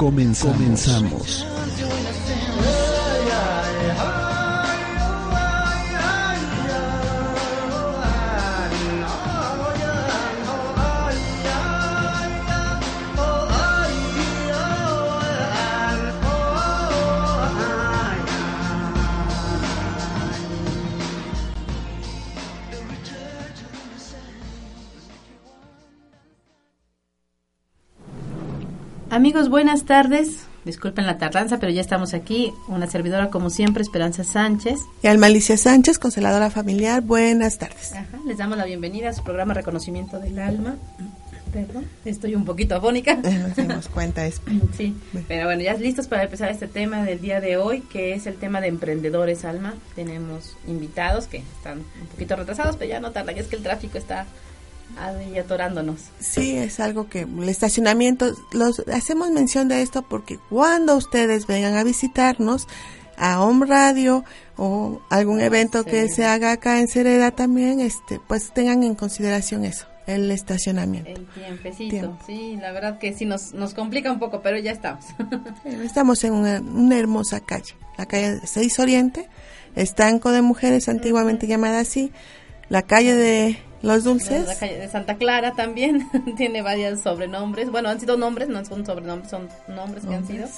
Comenzamos. Amigos, buenas tardes. Disculpen la tardanza, pero ya estamos aquí. Una servidora, como siempre, Esperanza Sánchez. Y al Malicia Sánchez, consoladora familiar. Buenas tardes. les damos la bienvenida a su programa Reconocimiento del Alma. Perdón, estoy un poquito afónica. Nos dimos cuenta, es. Sí, pero bueno, ya listos para empezar este tema del día de hoy, que es el tema de emprendedores, Alma. Tenemos invitados que están un poquito retrasados, pero ya no tardan, es que el tráfico está y atorándonos. Sí, es algo que el estacionamiento, los hacemos mención de esto porque cuando ustedes vengan a visitarnos a Home Radio o algún evento que se haga acá en Cereda también, este, pues tengan en consideración eso, el estacionamiento. El tiempecito, sí, la verdad que sí nos, nos complica un poco, pero ya estamos. estamos en una, una hermosa calle, la calle 6 Oriente, estanco de mujeres antiguamente llamada así, la calle de los dulces. La calle de Santa Clara también tiene varios sobrenombres. Bueno, han sido nombres, no son sobrenombres, son nombres que han sido.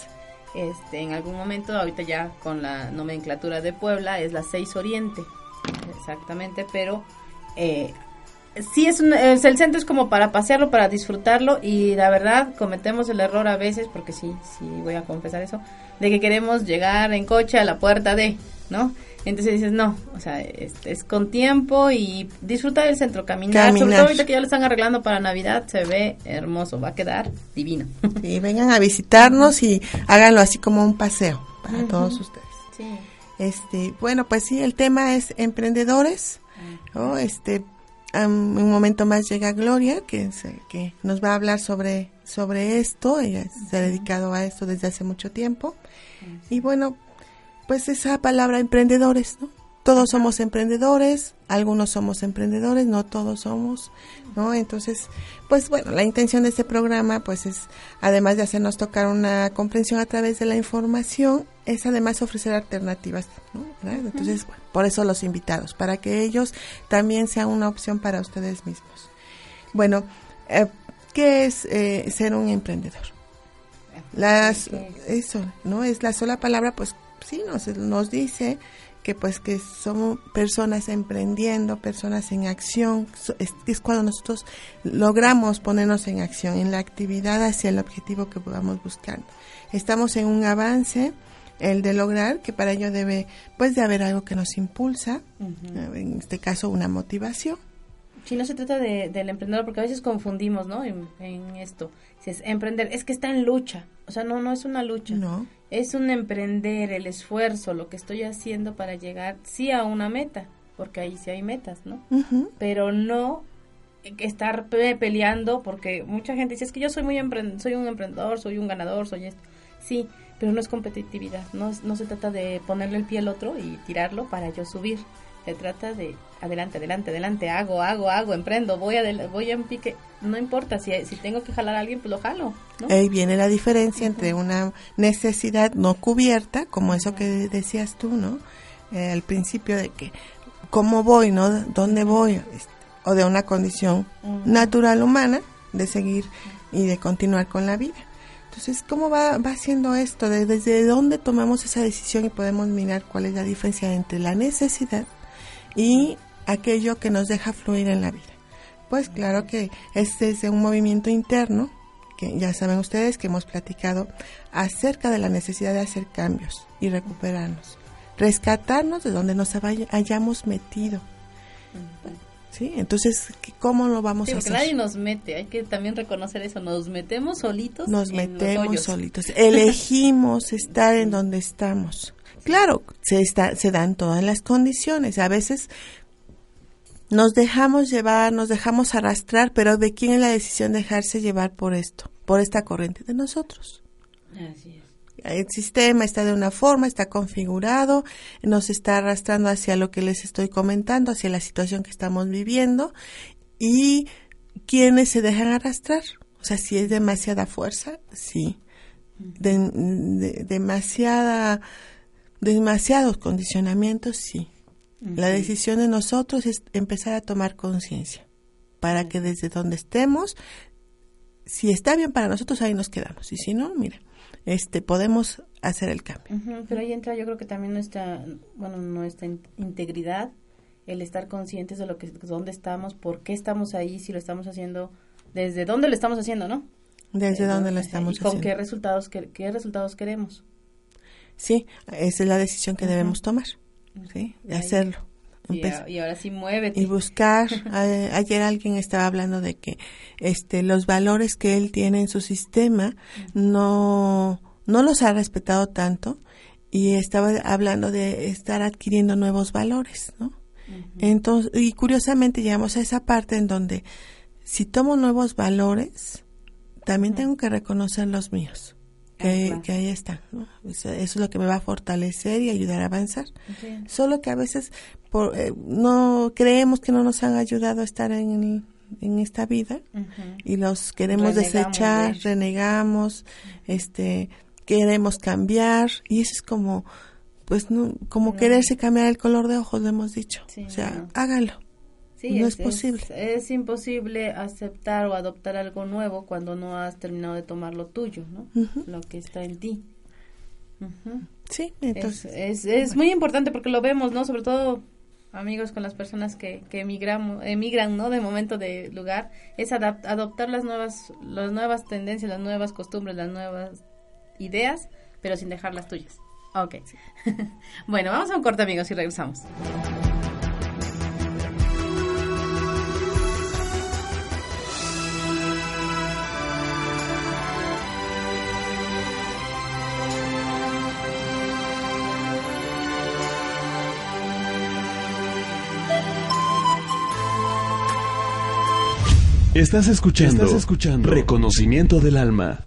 Este, en algún momento, ahorita ya con la nomenclatura de Puebla, es la 6 Oriente. Exactamente, pero eh, sí es, el centro es como para pasearlo, para disfrutarlo y la verdad cometemos el error a veces, porque sí, sí voy a confesar eso, de que queremos llegar en coche a la puerta de, ¿no? Entonces dices, no, o sea, es, es con tiempo y disfrutar del centro, caminar, sobre todo ahorita que ya lo están arreglando para Navidad, se ve hermoso, va a quedar divino. Sí, vengan a visitarnos y háganlo así como un paseo para todos ustedes. Sí. Este, bueno, pues sí, el tema es emprendedores, ¿no? Este, um, un momento más llega Gloria, que, que nos va a hablar sobre, sobre esto, ella se ha dedicado a esto desde hace mucho tiempo. Y bueno, pues esa palabra emprendedores, ¿no? Todos somos emprendedores, algunos somos emprendedores, no todos somos, ¿no? Entonces, pues bueno, la intención de este programa, pues es, además de hacernos tocar una comprensión a través de la información, es además ofrecer alternativas, ¿no? Entonces, por eso los invitados, para que ellos también sean una opción para ustedes mismos. Bueno, eh, ¿qué es eh, ser un emprendedor? Las, eso, ¿no? Es la sola palabra, pues sí, nos, nos dice que pues que somos personas emprendiendo, personas en acción, es, cuando nosotros logramos ponernos en acción, en la actividad hacia el objetivo que podamos buscar. Estamos en un avance, el de lograr, que para ello debe pues de haber algo que nos impulsa, en este caso una motivación. Si no se trata de, del emprendedor, porque a veces confundimos, ¿no? En, esto. Si es emprender, es que está en lucha. O sea, no, no es una lucha. No es un emprender, el esfuerzo, lo que estoy haciendo para llegar sí a una meta, porque ahí sí hay metas, ¿no? Pero no estar peleando porque mucha gente dice, es que yo soy muy soy un emprendedor, soy un ganador, soy esto. Sí, pero no es competitividad, no, no se trata de ponerle el pie al otro y tirarlo para yo subir. Se trata de adelante, adelante, adelante, hago, hago, hago, emprendo, voy a, voy en pique. No importa, si, si tengo que jalar a alguien, pues lo jalo. Ahí viene la diferencia entre una necesidad no cubierta, como eso que decías tú, ¿no? Eh, al principio de que, ¿cómo voy, no? ¿Dónde voy? O de una condición natural humana de seguir y de continuar con la vida. Entonces, ¿cómo va, va haciendo esto? ¿Desde dónde tomamos esa decisión y podemos mirar cuál es la diferencia entre la necesidad y aquello que nos deja fluir en la vida. Pues claro que este es un movimiento interno, que ya saben ustedes que hemos platicado acerca de la necesidad de hacer cambios y recuperarnos, rescatarnos de donde nos hayamos metido. ¿Sí? Entonces, ¿cómo lo vamos a hacer? nadie nos mete, hay que también reconocer eso, nos metemos solitos. Nos metemos solitos, elegimos estar en donde estamos. Claro, se, está, se dan todas las condiciones, a veces nos dejamos llevar, nos dejamos arrastrar, pero ¿de quién es la decisión dejarse llevar por esto, por esta corriente? De nosotros. Así es. El sistema está de una forma, está configurado, nos está arrastrando hacia lo que les estoy comentando, hacia la situación que estamos viviendo y quienes se dejan arrastrar. O sea, si es demasiada fuerza, sí. demasiada, demasiados condicionamientos, sí. La decisión de nosotros es empezar a tomar conciencia para que desde donde estemos, si está bien para nosotros, ahí nos quedamos. Y si no, mira, este, podemos hacer el cambio. pero ahí entra yo creo que también nuestra, bueno, nuestra integridad, el estar conscientes de lo que, dónde estamos, por qué estamos ahí, si lo estamos haciendo, desde dónde lo estamos haciendo, ¿no? Desde dónde lo estamos haciendo. con qué resultados, qué, resultados queremos. Sí, esa es la decisión que debemos tomar. ¿sí? hacerlo. Y, ahora sí muévete. Y buscar. ayer alguien estaba hablando de que este los valores que él tiene en su sistema no, no los ha respetado tanto y estaba hablando de estar adquiriendo nuevos valores, ¿no? Entonces, y curiosamente llegamos a esa parte en donde si tomo nuevos valores, también tengo que reconocer los míos que, ahí está. Eso, es lo que me va a fortalecer y ayudar a avanzar. Solo que a veces por, eh, no creemos que no nos han ayudado a estar en, en esta vida y los queremos desechar, renegamos, este, queremos cambiar y eso es como, pues, no, como quererse cambiar el color de ojos, le hemos dicho. o sea, hágalo no es, posible. Es, imposible aceptar o adoptar algo nuevo cuando no has terminado de tomar lo tuyo, ¿no? Lo que está en ti. Sí, entonces. Es, es, muy importante porque lo vemos, ¿no? Sobre todo, amigos, con las personas que, que emigran, emigran, ¿no? De momento de lugar, es adoptar las nuevas, las nuevas tendencias, las nuevas costumbres, las nuevas ideas, pero sin dejar las tuyas. Ok. bueno, vamos a un corte, amigos, y regresamos. Estás escuchando, Estás escuchando Reconocimiento del Alma.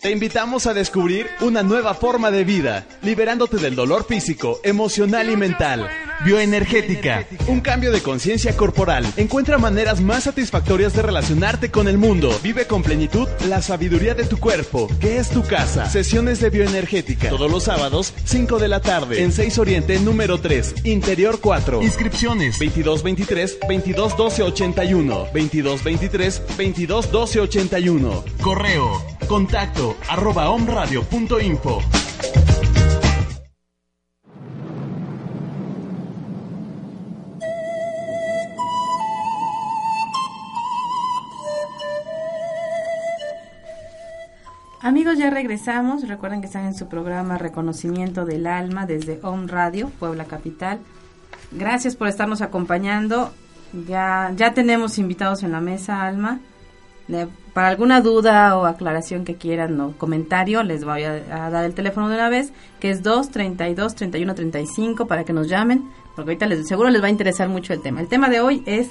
Te invitamos a descubrir una nueva forma de vida, liberándote del dolor físico, emocional y mental. Bioenergética, un cambio de conciencia corporal. Encuentra maneras más satisfactorias de relacionarte con el mundo. Vive con plenitud la sabiduría de tu cuerpo, que es tu casa. Sesiones de bioenergética, todos los sábados, 5 de la tarde, en 6 Oriente, número 3, Interior 4. Inscripciones 2223 221281 2223 221281. Correo, contacto arroba omradio.info. Amigos, ya regresamos. Recuerden que están en su programa Reconocimiento del Alma desde Om Radio, Puebla Capital. Gracias por estarnos acompañando. Ya, ya tenemos invitados en la mesa, Alma para alguna duda o aclaración que quieran o comentario, les voy a, dar el teléfono de una vez, que es 232 3135 para que nos llamen, porque ahorita les, seguro les va a interesar mucho el tema. El tema de hoy es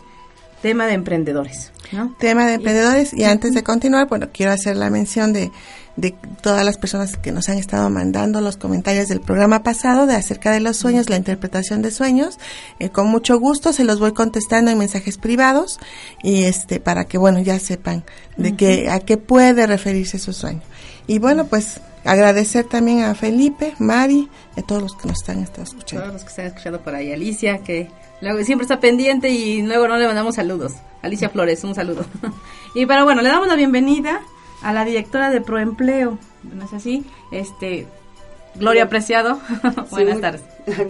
tema de emprendedores. Tema de emprendedores y, antes de continuar, bueno, quiero hacer la mención de, de todas las personas que nos han estado mandando los comentarios del programa pasado de acerca de los sueños, la interpretación de sueños. Eh, con mucho gusto se los voy contestando en mensajes privados y este para que bueno ya sepan de qué a qué puede referirse su sueño. Y bueno pues agradecer también a Felipe, Mari, a todos los que nos están, escuchando. Todos los que están escuchando por ahí, Alicia que luego siempre está pendiente y luego no le mandamos saludos. Alicia Flores, un saludo. y pero bueno, le damos la bienvenida a la directora de Proempleo, ¿no es así? Este, Gloria Apreciado, buenas tardes.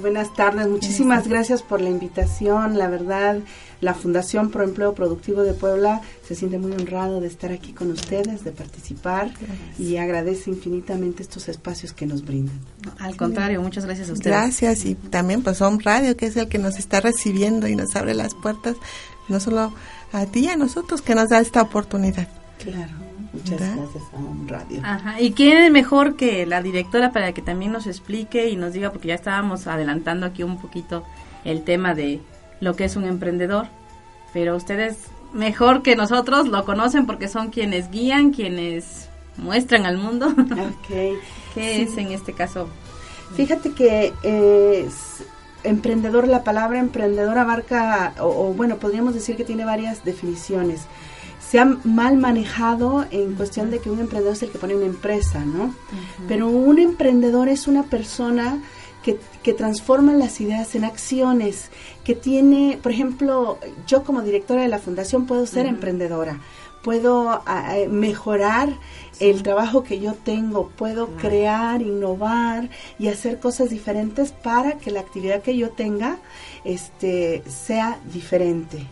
Buenas tardes, muchísimas gracias por la invitación, la verdad, la Fundación Proempleo Productivo de Puebla se siente muy honrado de estar aquí con ustedes, de participar y agradece infinitamente estos espacios que nos brindan. Al contrario, muchas gracias a ustedes. Gracias y también pues Home Radio, que es el que nos está recibiendo y nos abre las puertas, no solo a ti y a nosotros, que nos da esta oportunidad. Claro. Muchas gracias a un radio. Ajá. ¿Y quién es mejor que la directora para que también nos explique y nos diga, porque ya estábamos adelantando aquí un poquito el tema de lo que es un emprendedor, pero ustedes mejor que nosotros lo conocen porque son quienes guían, quienes muestran al mundo. Okay. ¿Qué es en este caso? Fíjate que es emprendedor, la palabra emprendedor abarca, o, bueno, podríamos decir que tiene varias definiciones. Se ha mal manejado en cuestión de que un emprendedor es el que pone una empresa, ¿no? Pero un emprendedor es una persona que, que, transforma las ideas en acciones, que tiene, por ejemplo, yo como directora de la fundación puedo ser emprendedora, puedo mejorar el trabajo que yo tengo, puedo crear, innovar y hacer cosas diferentes para que la actividad que yo tenga este, sea diferente.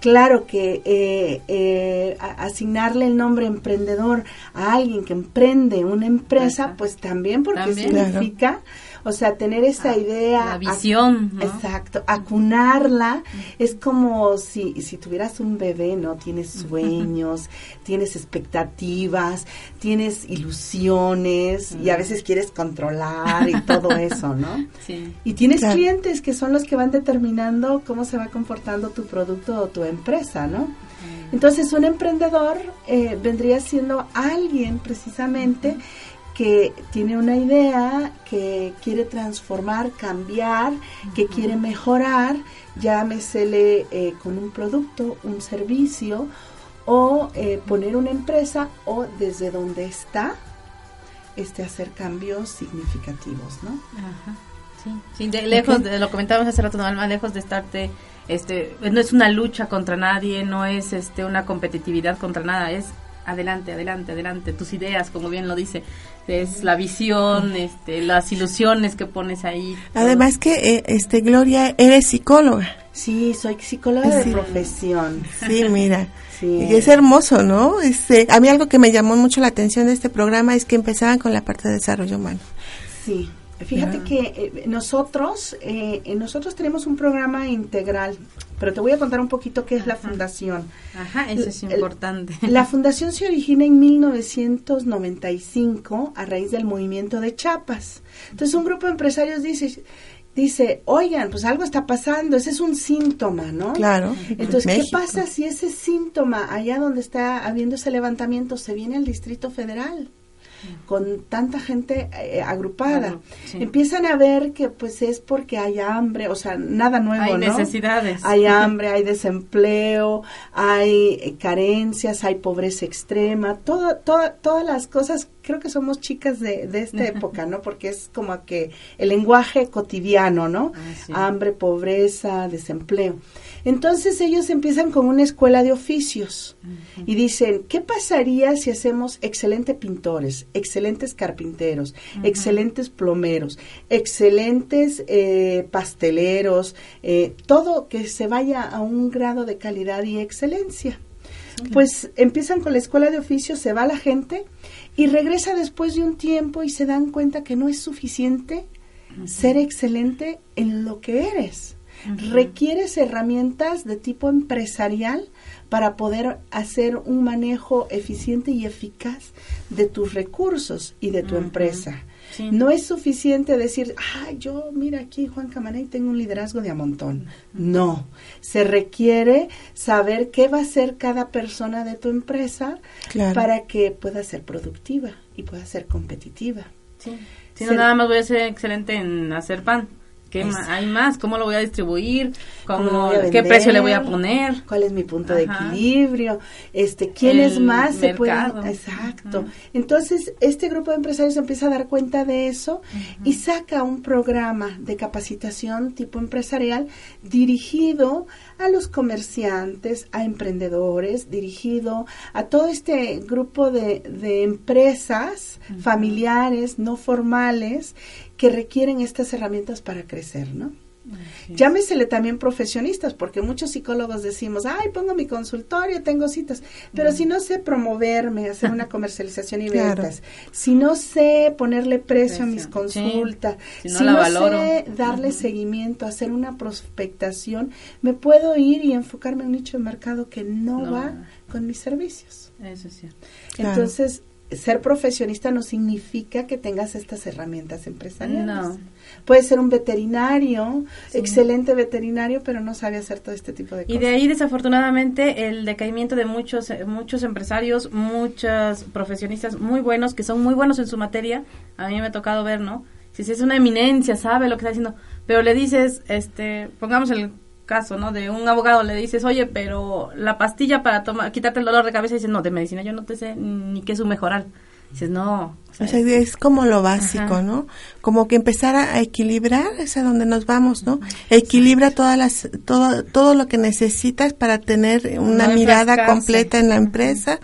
Claro. Que eh, eh, asignarle el nombre emprendedor a alguien que emprende una empresa, pues también porque significa o sea, tener esa ah, idea. La visión. Exacto. Acunarla es como si, si tuvieras un bebé, ¿no? Tienes sueños, tienes expectativas, tienes ilusiones y a veces quieres controlar y todo eso, ¿no? Sí. Y tienes clientes que son los que van determinando cómo se va comportando tu producto o tu empresa, ¿no? Entonces, un emprendedor eh, vendría siendo alguien precisamente que tiene una idea, que quiere transformar, cambiar, que quiere mejorar, llámesele eh, con un producto, un servicio, o eh, poner una empresa, o desde donde está, este, hacer cambios significativos, ¿no? Ajá. Sí, de, lejos, de, lo comentábamos hace rato, no, más lejos de estarte, este, no es una lucha contra nadie, no es este una competitividad contra nada, es adelante, adelante, adelante, tus ideas, como bien lo dice, es la visión, este, las ilusiones que pones ahí. Además que, eh, este, Gloria, eres psicóloga. Sí, soy psicóloga de profesión. Sí, mira. Sí. Es hermoso, ¿no? Este, a mí algo que me llamó mucho la atención de este programa es que empezaban con la parte de desarrollo humano. Sí. Fíjate que eh, nosotros, eh, nosotros tenemos un programa integral, pero te voy a contar un poquito qué es la fundación. Ajá, eso es importante. La fundación se origina en 1995 a raíz del movimiento de Chiapas. Entonces un grupo de empresarios dice, dice, oigan, pues algo está pasando, ese es un síntoma, ¿no? Claro. Entonces, ¿qué pasa si ese síntoma, allá donde está habiendo ese levantamiento, se viene al Distrito Federal? Con tanta gente eh, agrupada. Empiezan a ver que pues es porque hay hambre, o sea, nada nuevo, hay necesidades. Hay hambre, hay desempleo, hay eh, carencias, hay pobreza extrema, todo, todas las cosas, creo que somos chicas de, de esta época, ¿no? Porque es como que el lenguaje cotidiano, ¿no? Ah, hambre, pobreza, desempleo. Entonces ellos empiezan con una escuela de oficios y dicen, ¿qué pasaría si hacemos excelentes pintores, excelentes carpinteros, excelentes plomeros, excelentes eh, pasteleros, eh, todo que se vaya a un grado de calidad y excelencia? Pues empiezan con la escuela de oficios, se va la gente y regresa después de un tiempo y se dan cuenta que no es suficiente ser excelente en lo que eres. Requieres herramientas de tipo empresarial para poder hacer un manejo eficiente y eficaz de tus recursos y de tu empresa. No es suficiente decir, ah, yo, mira aquí Juan Camaney tengo un liderazgo de a montón. No, se requiere saber qué va a hacer cada persona de tu empresa para que pueda ser productiva y pueda ser competitiva. Sí. Si no, nada más voy a ser excelente en hacer pan. ¿Qué hay más? ¿Cómo lo voy a distribuir? ¿Cómo, ¿Qué precio le voy a poner? ¿Cuál es mi punto de equilibrio? Este, ¿Quiénes más se pueden...? Exacto. Entonces, este grupo de empresarios empieza a dar cuenta de eso y saca un programa de capacitación tipo empresarial dirigido a los comerciantes, a emprendedores, dirigido a todo este grupo de, de empresas familiares, no formales, que requieren estas herramientas para crecer, ¿no? Llámesele también profesionistas, porque muchos psicólogos decimos, ay, pongo mi consultorio, tengo citas, pero si no sé promoverme, hacer una comercialización y ventas, si no sé ponerle precio, a mis consultas, si no, sé darle seguimiento, hacer una prospectación, me puedo ir y enfocarme en un nicho de mercado que no, va. con mis servicios. Eso es cierto. Entonces, ser profesionista no significa que tengas estas herramientas empresariales. No. Puede ser un veterinario, excelente veterinario, pero no sabe hacer todo este tipo de cosas. Y de ahí, desafortunadamente, el decaimiento de muchos, muchos empresarios, muchos profesionistas muy buenos, que son muy buenos en su materia. A mí me ha tocado ver, ¿no? Si es una eminencia, sabe lo que está haciendo, pero le dices, este, pongamos el caso, ¿no? De un abogado le dices, oye, pero la pastilla para tomar, quitarte el dolor de cabeza, y dices, no, de medicina yo no te sé ni qué es un mejoral. Dices, no. O sea, es como lo básico, ¿no? Como que empezar a equilibrar, es a donde nos vamos, ¿no? Equilibra todas las, todo, todo lo que necesitas para tener una mirada completa en la empresa,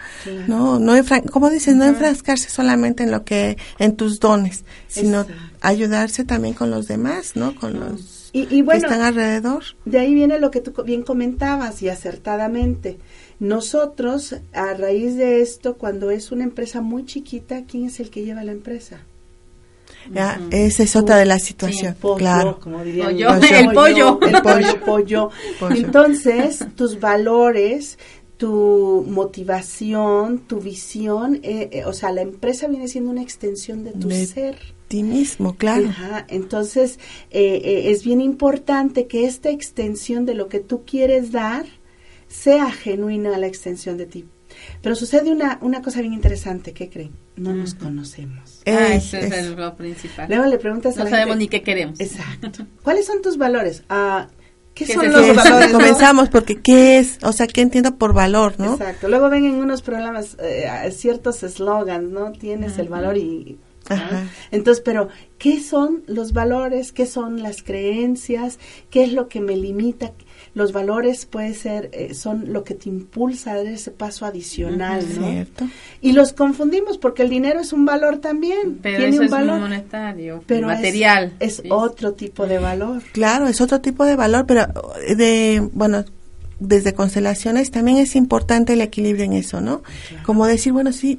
¿no? No como dices, no enfrascarse solamente en lo que, en tus dones, sino ayudarse también con los demás, ¿no? Con los y, bueno, que están alrededor. De ahí viene lo que tú bien comentabas y acertadamente. Nosotros, a raíz de esto, cuando es una empresa muy chiquita, ¿quién es el que lleva la empresa? Ya, esa es otra de las situaciones. claro. Como diría el pollo. El pollo, pollo. Entonces, tus valores, tu motivación, tu visión, eh, eh, o sea, la empresa viene siendo una extensión de tu ser ti mismo, claro. Entonces, eh, eh, es bien importante que esta extensión de lo que tú quieres dar sea genuina a la extensión de ti. Pero sucede una, una cosa bien interesante, ¿qué creen? No nos conocemos. Ah, eso es, lo principal. Luego le preguntas no sabemos ni qué queremos. Exacto. ¿Cuáles son tus valores? Ah, ¿Qué, son los valores? Comenzamos porque ¿qué es? O sea, ¿qué entiendo por valor, no? Exacto. Luego ven en unos programas eh, ciertos eslogans, ¿no? Tienes el valor y entonces, pero, ¿qué son los valores? ¿Qué son las creencias? ¿Qué es lo que me limita? Los valores puede ser, eh, son lo que te impulsa a dar ese paso adicional, ¿no? Y los confundimos porque el dinero es un valor también. Pero tiene un valor monetario, pero material. Es, otro tipo de valor. Claro, es otro tipo de valor, pero eh, de, bueno, desde constelaciones también es importante el equilibrio en eso, ¿no? Como decir, bueno, sí,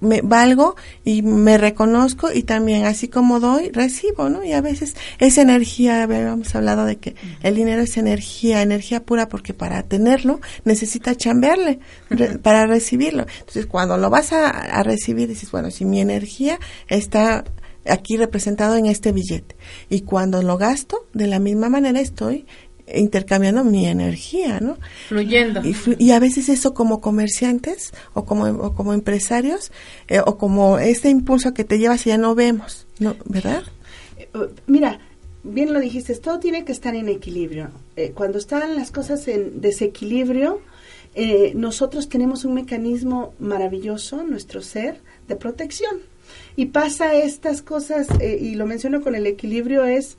me valgo y me reconozco y también así como doy, recibo, ¿no? Y a veces esa energía, habíamos hablado de que el dinero es energía, energía pura porque para tenerlo necesita chambearle para recibirlo. Entonces cuando lo vas a, a recibir dices, bueno, si mi energía está aquí representado en este billete y cuando lo gasto de la misma manera estoy intercambiando mi energía, ¿no? Fluyendo. Y, a veces eso como comerciantes o como, o como empresarios eh, o como este impulso que te lleva si ya no vemos, ¿no? ¿Verdad? Eh, mira, bien lo dijiste, todo tiene que estar en equilibrio. Eh, cuando están las cosas en desequilibrio, nosotros tenemos un mecanismo maravilloso, nuestro ser, de protección. Y pasa estas cosas, y lo menciono con el equilibrio, es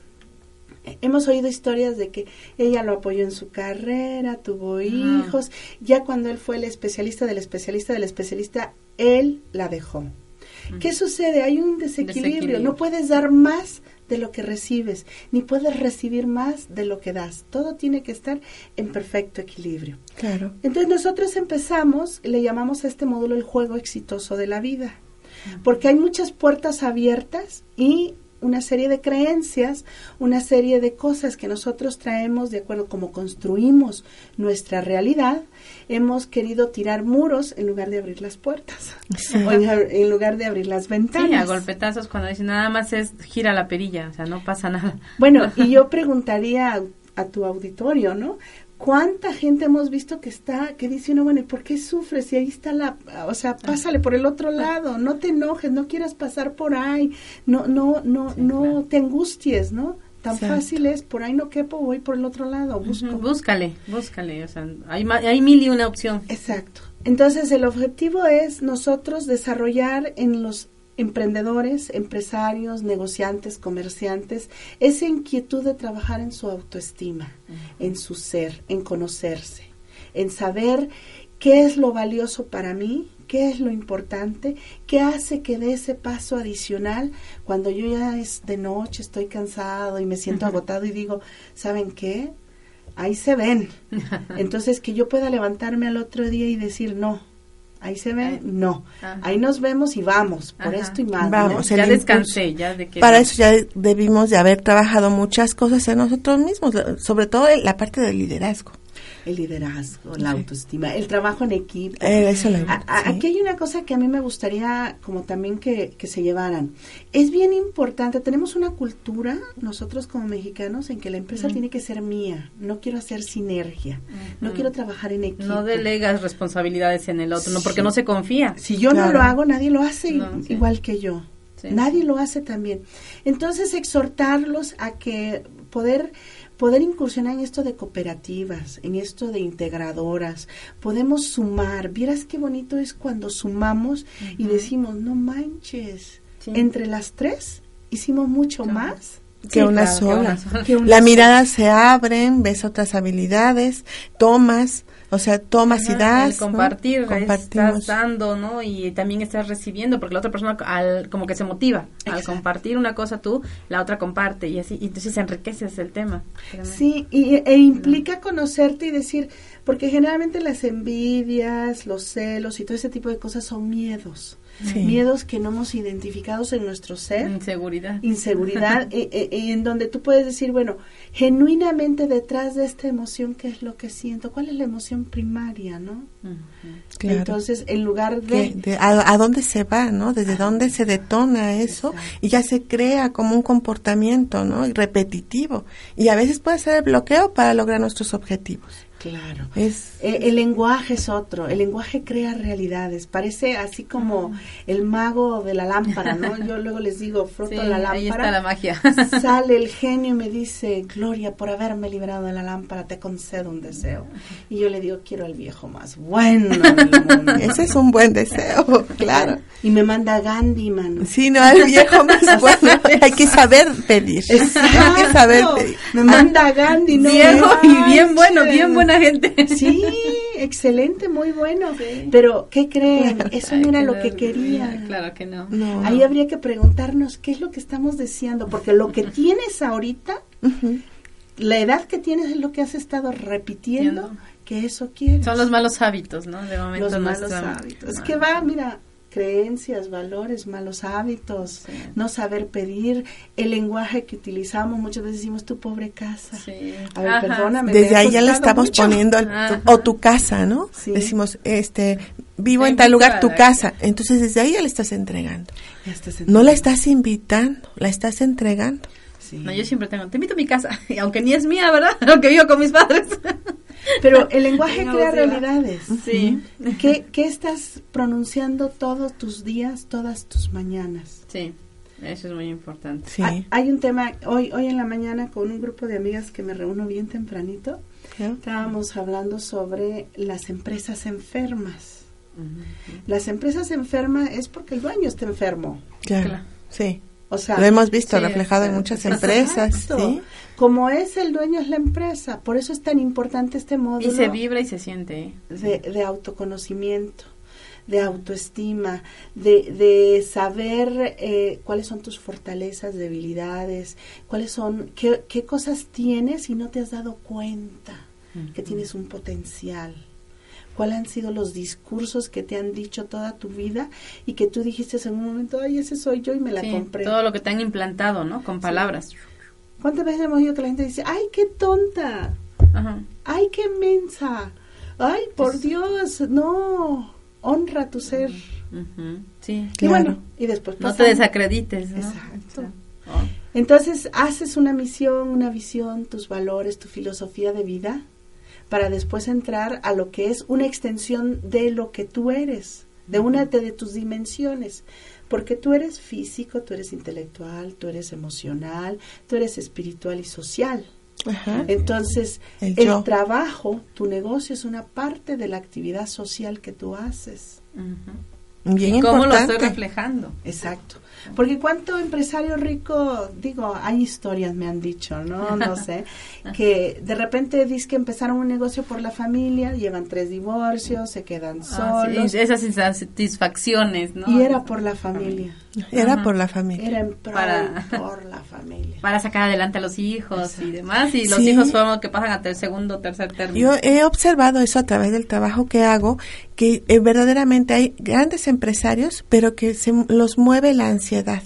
hemos oído historias de que ella lo apoyó en su carrera, tuvo hijos, ya cuando él fue el especialista del especialista del especialista, él la dejó. ¿Qué sucede? Hay un desequilibrio. no puedes dar más de lo que recibes, ni puedes recibir más de lo que das. Todo tiene que estar en perfecto equilibrio. Claro. Entonces nosotros empezamos, le llamamos a este módulo el juego exitoso de la vida, porque hay muchas puertas abiertas y una serie de creencias, una serie de cosas que nosotros traemos de acuerdo como construimos nuestra realidad, hemos querido tirar muros en lugar de abrir las puertas o en, lugar de abrir las ventanas. Sí, a golpetazos cuando dicen nada más es gira la perilla, o sea, no pasa nada. Bueno, y yo preguntaría a tu auditorio, ¿no? ¿Cuánta gente hemos visto que está, que dice uno, bueno, ¿y por qué sufres? Y ahí está la, o sea, pásale por el otro lado, no te enojes, no quieras pasar por ahí, no, no, no, no te angusties, ¿no? Tan fácil es, por ahí no quepo, voy por el otro lado, busco. búscale, búscale, o sea, hay, hay mil y una opción. Exacto. Entonces, el objetivo es nosotros desarrollar en los emprendedores, empresarios, negociantes, comerciantes, esa inquietud de trabajar en su autoestima, en su ser, en conocerse, en saber qué es lo valioso para mí, qué es lo importante, qué hace que dé ese paso adicional cuando yo ya es de noche, estoy cansado y me siento agotado y digo, ¿saben qué? Ahí se ven. Entonces que yo pueda levantarme al otro día y decir, no, Ahí se ve, no. Ahí nos vemos y vamos, por esto y más. Vamos, ya descansé, ya de que... Para eso ya debimos de haber trabajado muchas cosas en nosotros mismos, sobre todo la parte del liderazgo el liderazgo, la autoestima, el trabajo en equipo. Eh, aquí hay una cosa que a mí me gustaría como también que, se llevaran. Es bien importante, tenemos una cultura, nosotros como mexicanos, en que la empresa tiene que ser mía, no quiero hacer sinergia, no quiero trabajar en equipo. No delegas responsabilidades en el otro, no porque no se confía. Si yo no lo hago, nadie lo hace igual que yo. Nadie lo hace también. Entonces, exhortarlos a que poder poder incursionar en esto de cooperativas, en esto de integradoras, podemos sumar. Vieras qué bonito es cuando sumamos y decimos, no manches, entre las tres hicimos mucho más. Que, una sola. La mirada se abre, ves otras habilidades, tomas, o sea, tomas y das. compartir, estás dando, ¿no? Y también estás recibiendo, porque la otra persona al, como que se motiva. Al compartir una cosa tú, la otra comparte y así, y entonces enriqueces el tema. Sí, y, e implica conocerte y decir, porque generalmente las envidias, los celos y todo ese tipo de cosas son miedos miedos que no hemos identificado en nuestro ser. Inseguridad. Inseguridad, y e, e, en donde tú puedes decir, bueno, genuinamente detrás de esta emoción, ¿qué es lo que siento? ¿Cuál es la emoción primaria, no? Entonces, en lugar de... a, dónde se va, no? ¿Desde dónde se detona eso? Y ya se crea como un comportamiento, ¿no? Repetitivo. Y a veces puede ser el bloqueo para lograr nuestros objetivos. Claro. Es, eh, el lenguaje es otro. El lenguaje crea realidades. Parece así como el mago de la lámpara, ¿no? Yo luego les digo, froto la lámpara. Ahí está la magia. sale el genio y me dice, Gloria, por haberme liberado de la lámpara, te concedo un deseo. Y yo le digo, quiero el viejo más bueno Ese es un buen deseo, claro. Y me manda Gandhi, mano. Sí, no, el viejo más bueno. Hay que saber pedir. Hay que saber pedir. Me manda Gandhi, ¿no? Viejo y bien bueno, bien bueno gente. Sí, excelente, muy bueno. Pero, ¿qué creen? Eso no era lo que quería. Claro que no. Ahí habría que preguntarnos qué es lo que estamos deseando, porque lo que tienes ahorita, la edad que tienes es lo que has estado repitiendo, que eso quieres. Son los malos hábitos, ¿no? De momento los malos hábitos. Es que va, mira, creencias, valores, malos hábitos, no saber pedir, el lenguaje que utilizamos, muchas veces decimos tu pobre casa. A ver, perdóname. Desde ahí ya le estamos poniendo o tu casa, ¿no? Decimos, este, vivo en tal lugar, tu casa. Entonces desde ahí ya le estás entregando. No la estás invitando, la estás entregando. No, yo siempre tengo, te invito a mi casa, y aunque ni es mía, ¿verdad? Aunque vivo con mis padres. Pero el lenguaje crea realidades. Sí. ¿Qué, ¿Qué estás pronunciando todos tus días, todas tus mañanas? Sí. Eso es muy importante. Sí. Hay, un tema, hoy, hoy en la mañana con un grupo de amigas que me reúno bien tempranito, estábamos hablando sobre las empresas enfermas. Las empresas enfermas es porque el dueño está enfermo. Claro. Sí. O sea, lo hemos visto reflejado en muchas empresas. ¿sí? Como es el dueño es la empresa, por eso es tan importante este módulo. Y se vibra y se siente. De, autoconocimiento, de autoestima, de, de saber eh, cuáles son tus fortalezas, debilidades, cuáles son, qué, qué cosas tienes y no te has dado cuenta que tienes un potencial cuáles han sido los discursos que te han dicho toda tu vida y que tú dijiste en un momento, ay, ese soy yo y me la compré. Todo lo que te han implantado, ¿no? Con palabras. ¿Cuántas veces hemos oído que la gente dice, ay, qué tonta? Ay, qué mensa. Ay, por Dios, no. Honra tu ser. Sí. Y bueno, y después No te desacredites, ¿no? Exacto. Entonces, haces una misión, una visión, tus valores, tu filosofía de vida, para después entrar a lo que es una extensión de lo que tú eres, de una de tus dimensiones. Porque tú eres físico, tú eres intelectual, tú eres emocional, tú eres espiritual y social. Entonces, el, trabajo, tu negocio es una parte de la actividad social que tú haces. Bien ¿Cómo lo estoy reflejando? Exacto. Porque cuánto empresario rico, digo, hay historias, me han dicho, ¿no? No sé, que de repente dice que empezaron un negocio por la familia, llevan tres divorcios, se quedan ah, solos. esas satisfacciones, ¿no? Y era por la familia. Era por la familia. Era en para, por la familia. Para sacar adelante a los hijos y demás. Y los hijos son los que pasan a el segundo tercer término. Yo he observado eso a través del trabajo que hago, que eh, verdaderamente hay grandes empresarios, pero que se los mueve la ansiedad.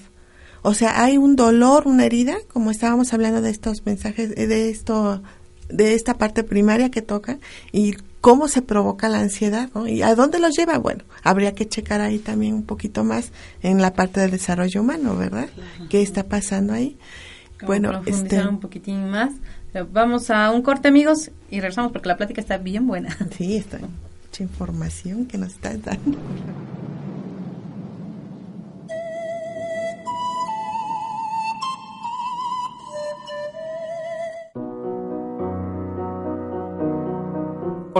O sea, hay un dolor, una herida, como estábamos hablando de estos mensajes, eh, de esto, de esta parte primaria que toca, y cómo se provoca la ansiedad, ¿no? Y a dónde los lleva, bueno, habría que checar ahí también un poquito más en la parte del desarrollo humano, ¿verdad? ¿Qué está pasando ahí? bueno, este un poquitín más. Vamos a un corte, amigos, y regresamos porque la plática está bien buena. Sí, está mucha información que nos está dando.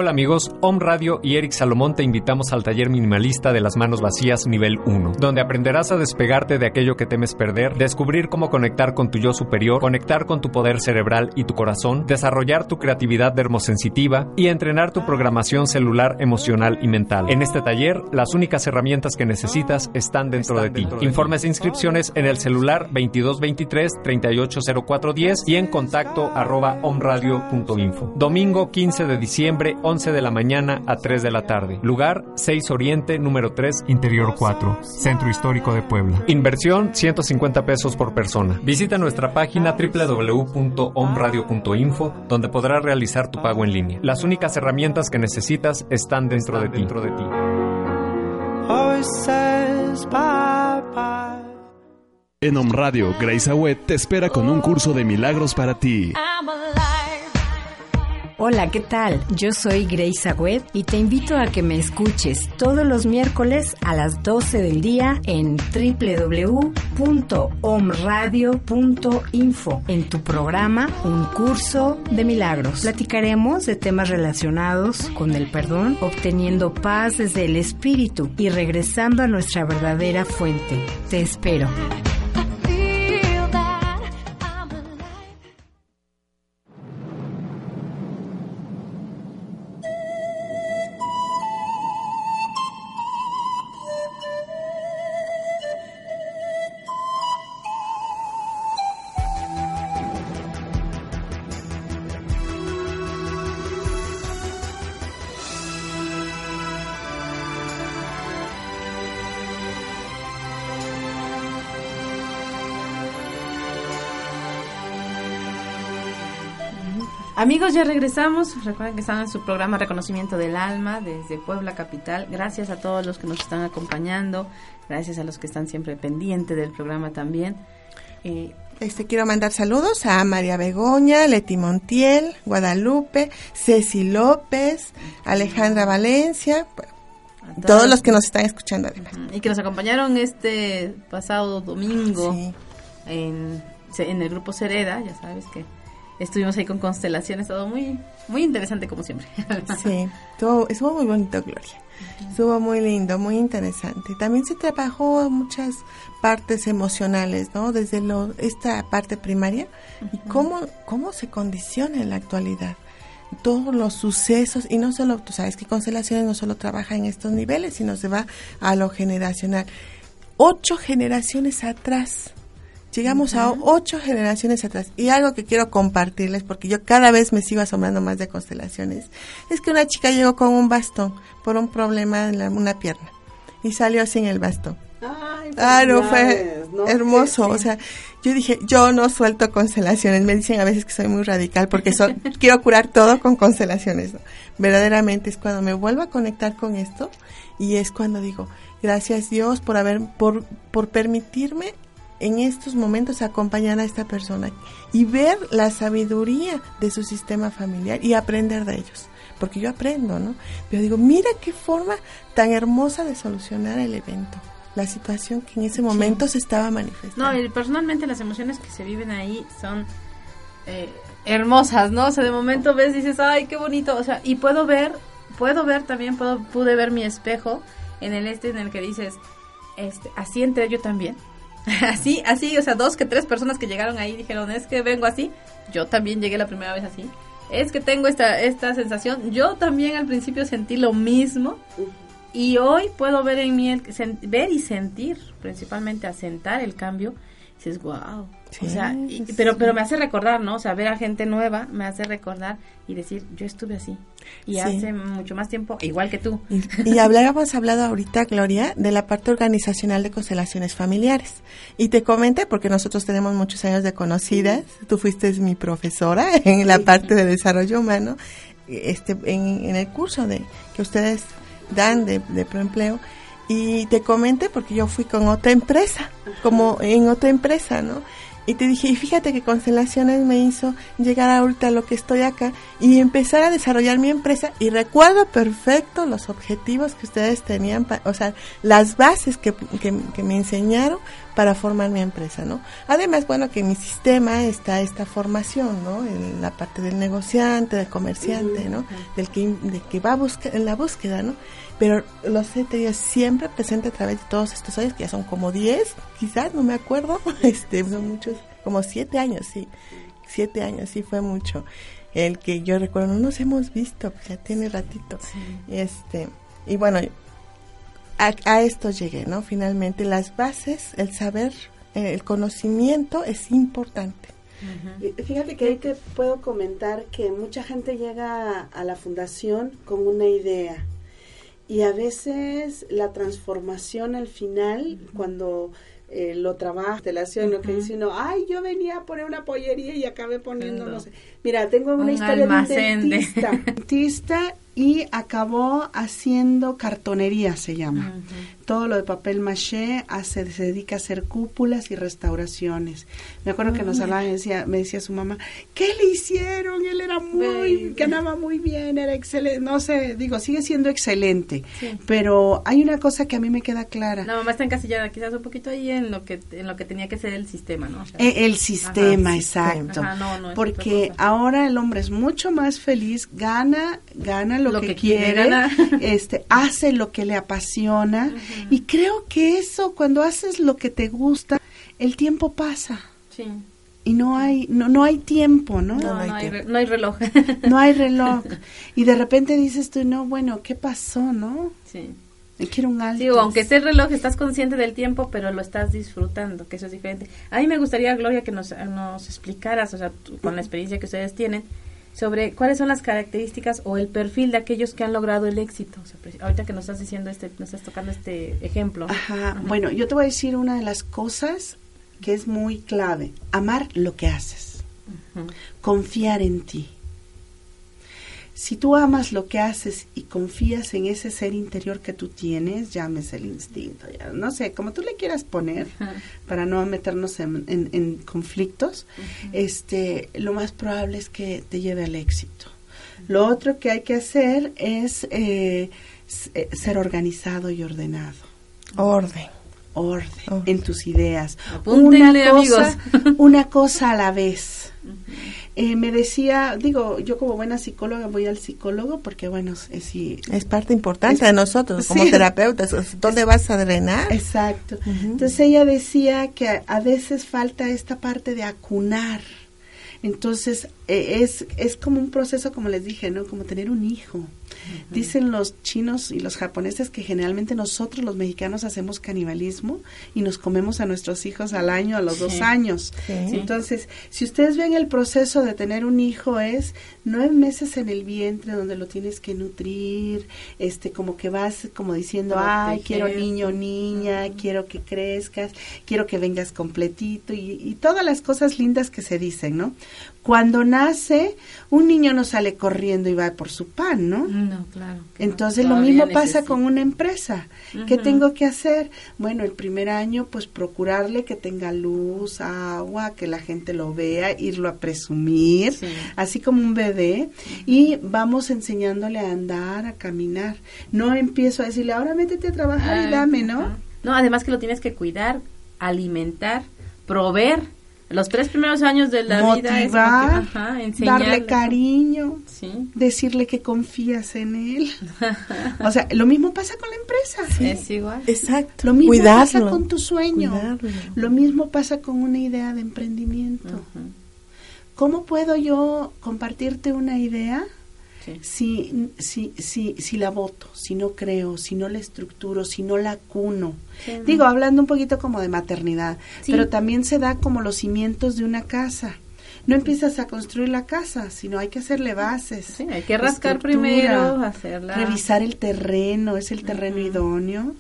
Hola amigos, Om Radio y Eric Salomón te invitamos al taller minimalista de las manos vacías nivel 1, donde aprenderás a despegarte de aquello que temes perder, descubrir cómo conectar con tu yo superior, conectar con tu poder cerebral y tu corazón, desarrollar tu creatividad dermosensitiva y entrenar tu programación celular, emocional y mental. En este taller, las únicas herramientas que necesitas están dentro de ti. Informes e inscripciones en el celular 2223 380410 y en contacto arroba omradio.info. Domingo 15 de diciembre 11 de la mañana a 3 de la tarde. Lugar 6 Oriente, número 3, Interior 4, Centro Histórico de Puebla. Inversión 150 pesos por persona. Visita nuestra página www.omradio.info donde podrás realizar tu pago en línea. Las únicas herramientas que necesitas están dentro de ti. Dentro de ti. En Om Radio, Grace Awet te espera con un curso de milagros para ti. Hola, ¿qué tal? Yo soy Grace Agüed y te invito a que me escuches todos los miércoles a las 12 del día en www.omradio.info en tu programa Un Curso de Milagros. Platicaremos de temas relacionados con el perdón, obteniendo paz desde el espíritu y regresando a nuestra verdadera fuente. Te espero. Amigos, ya regresamos. Recuerden que están en su programa Reconocimiento del Alma desde Puebla Capital. Gracias a todos los que nos están acompañando. Gracias a los que están siempre pendientes del programa también. Eh, este quiero mandar saludos a María Begoña, Leti Montiel, Guadalupe, Ceci López, Alejandra Valencia, todos los que nos están escuchando además. Y que nos acompañaron este pasado domingo en, en el grupo Cereda, ya sabes que estuvimos ahí con constelaciones, todo muy muy interesante como siempre. sí, estuvo, estuvo muy bonito, Gloria. Estuvo muy lindo, muy interesante. También se trabajó muchas partes emocionales, ¿no? Desde lo, esta parte primaria y cómo, cómo se condiciona en la actualidad. Todos los sucesos, y no solo, tú sabes que Constelaciones no solo trabaja en estos niveles, sino se va a lo generacional. Ocho generaciones atrás Llegamos a ocho generaciones atrás. Y algo que quiero compartirles, porque yo cada vez me sigo asombrando más de constelaciones, es que una chica llegó con un bastón por un problema en una pierna y salió sin el bastón. Ay, ah, no, fue hermoso. O sea, yo dije, yo no suelto constelaciones. Me dicen a veces que soy muy radical porque quiero curar todo con constelaciones. Verdaderamente es cuando me vuelvo a conectar con esto y es cuando digo, gracias Dios por haber, por, por permitirme en estos momentos acompañar a esta persona y ver la sabiduría de su sistema familiar y aprender de ellos. Porque yo aprendo, ¿no? Pero digo, mira qué forma tan hermosa de solucionar el evento, la situación que en ese momento se estaba manifestando. No, y personalmente las emociones que se viven ahí son eh, hermosas, ¿no? O sea, de momento ves y dices, ay, qué bonito, o sea, y puedo ver, puedo ver también, puedo, pude ver mi espejo en el este en el que dices, este, así entré yo también así, así, o sea, dos que tres personas que llegaron ahí dijeron, es que vengo así, yo también llegué la primera vez así, es que tengo esta, esta sensación, yo también al principio sentí lo mismo. Y hoy puedo ver en mí, ver y sentir, principalmente asentar el cambio, y dices, wow, o sea, pero, pero me hace recordar, ¿no? O sea, ver a gente nueva me hace recordar y decir, yo estuve así. Y hace mucho más tiempo, igual que tú. Y, y hablábamos hablado ahorita, Gloria, de la parte organizacional de constelaciones familiares. Y te comenté, porque nosotros tenemos muchos años de conocidas, tú fuiste mi profesora en la parte de desarrollo humano, este, en, en el curso de que ustedes dan de, de preempleo y te comenté porque yo fui con otra empresa, como en otra empresa, ¿no? Y te dije, y fíjate que Constelaciones me hizo llegar ahorita a lo que estoy acá y empezar a desarrollar mi empresa. Y recuerdo perfecto los objetivos que ustedes tenían, o sea, las bases que, que, me enseñaron para formar mi empresa, ¿no? Además, bueno, que en mi sistema está esta formación, ¿no? En la parte del negociante, del comerciante, ¿no? Del que, de que va a en la búsqueda, ¿no? Pero los tenido siempre presente a través de todos estos años, que ya son como 10, quizás, no me acuerdo, este, son muchos, como 7 años, sí, 7 años, sí fue mucho. El que yo recuerdo, no nos hemos visto, pues ya tiene ratito. Este, y bueno, a, esto llegué, ¿no? Finalmente, las bases, el saber, el conocimiento es importante. Fíjate que ahí te puedo comentar que mucha gente llega a la fundación con una idea y a veces la transformación al final, cuando eh, lo trabaja, te la hace lo que dice uno, ay, yo venía a poner una pollería y acabé poniendo, no sé. Mira, tengo una historia de un dentista, dentista y acabó haciendo cartonería, se llama todo lo de papel maché, hace, se dedica a hacer cúpulas y restauraciones. Me acuerdo que nos hablaba y decía, me decía su mamá, ¿qué le hicieron? Él era muy, ganaba muy bien, era excelente, no sé, digo, sigue siendo excelente, pero hay una cosa que a mí me queda clara. La mamá está encasillada quizás un poquito ahí en lo que, en lo que tenía que ser el sistema, ¿no? E, el, sistema, exacto. porque ahora el hombre es mucho más feliz, gana, gana lo, que, quiere, este, hace lo que le apasiona. Y creo que eso, cuando haces lo que te gusta, el tiempo pasa. Sí. Y no hay, no, no hay tiempo, ¿no? No, hay, reloj. no hay reloj. Y de repente dices tú, no, bueno, ¿qué pasó, no? Sí. Quiero un alto. Sí, aunque esté el reloj, estás consciente del tiempo, pero lo estás disfrutando, que eso es diferente. A mí me gustaría, Gloria, que nos, nos explicaras, o sea, con la experiencia que ustedes tienen, sobre cuáles son las características o el perfil de aquellos que han logrado el éxito. ahorita que nos estás diciendo este, nos estás tocando este ejemplo. Ajá. Bueno, yo te voy a decir una de las cosas que es muy clave: amar lo que haces, confiar en ti. Si tú amas lo que haces y confías en ese ser interior que tú tienes, llámese el instinto, ya, no sé, como tú le quieras poner, para no meternos en, conflictos, este, lo más probable es que te lleve al éxito. Lo otro que hay que hacer es eh, eh, ser organizado y ordenado. Orden. Orden, en tus ideas. una cosa, una cosa a la vez. Eh, me decía, digo, yo como buena psicóloga voy al psicólogo porque, bueno, es, es parte importante de nosotros como terapeutas. ¿Dónde vas a drenar? Exacto. Entonces ella decía que a veces falta esta parte de acunar. Entonces, eh, es, es como un proceso, como les dije, ¿no? Como tener un hijo. Dicen los chinos y los japoneses que generalmente nosotros los mexicanos hacemos canibalismo y nos comemos a nuestros hijos al año, a los dos años. Entonces, si ustedes ven el proceso de tener un hijo es nueve meses en el vientre donde lo tienes que nutrir, este, como que vas como diciendo, ay, quiero niño, niña, quiero que crezcas, quiero que vengas completito y, y todas las cosas lindas que se dicen, ¿no? Cuando nace, un niño no sale corriendo y va por su pan, ¿no? No, claro. Entonces lo mismo pasa con una empresa. ¿Qué tengo que hacer? Bueno, el primer año, pues procurarle que tenga luz, agua, que la gente lo vea, irlo a presumir, así como un bebé, y vamos enseñándole a andar, a caminar. No empiezo a decirle, ahora métete a trabajar y dame, ¿no? No, además que lo tienes que cuidar, alimentar, proveer los tres primeros años de la vida es darle cariño, decirle que confías en él. o sea, lo mismo pasa con la empresa. Es igual. Exacto. Lo mismo pasa con tu sueño. Lo mismo pasa con una idea de emprendimiento. ¿Cómo puedo yo compartirte una idea? Si, si, si, si la voto, si no creo, si no la estructuro, si no la cuno. Digo, hablando un poquito como de maternidad, pero también se da como los cimientos de una casa. No empiezas a construir la casa, sino hay que hacerle bases. hay que rascar primero, hacerla. Revisar el terreno, es el terreno idóneo.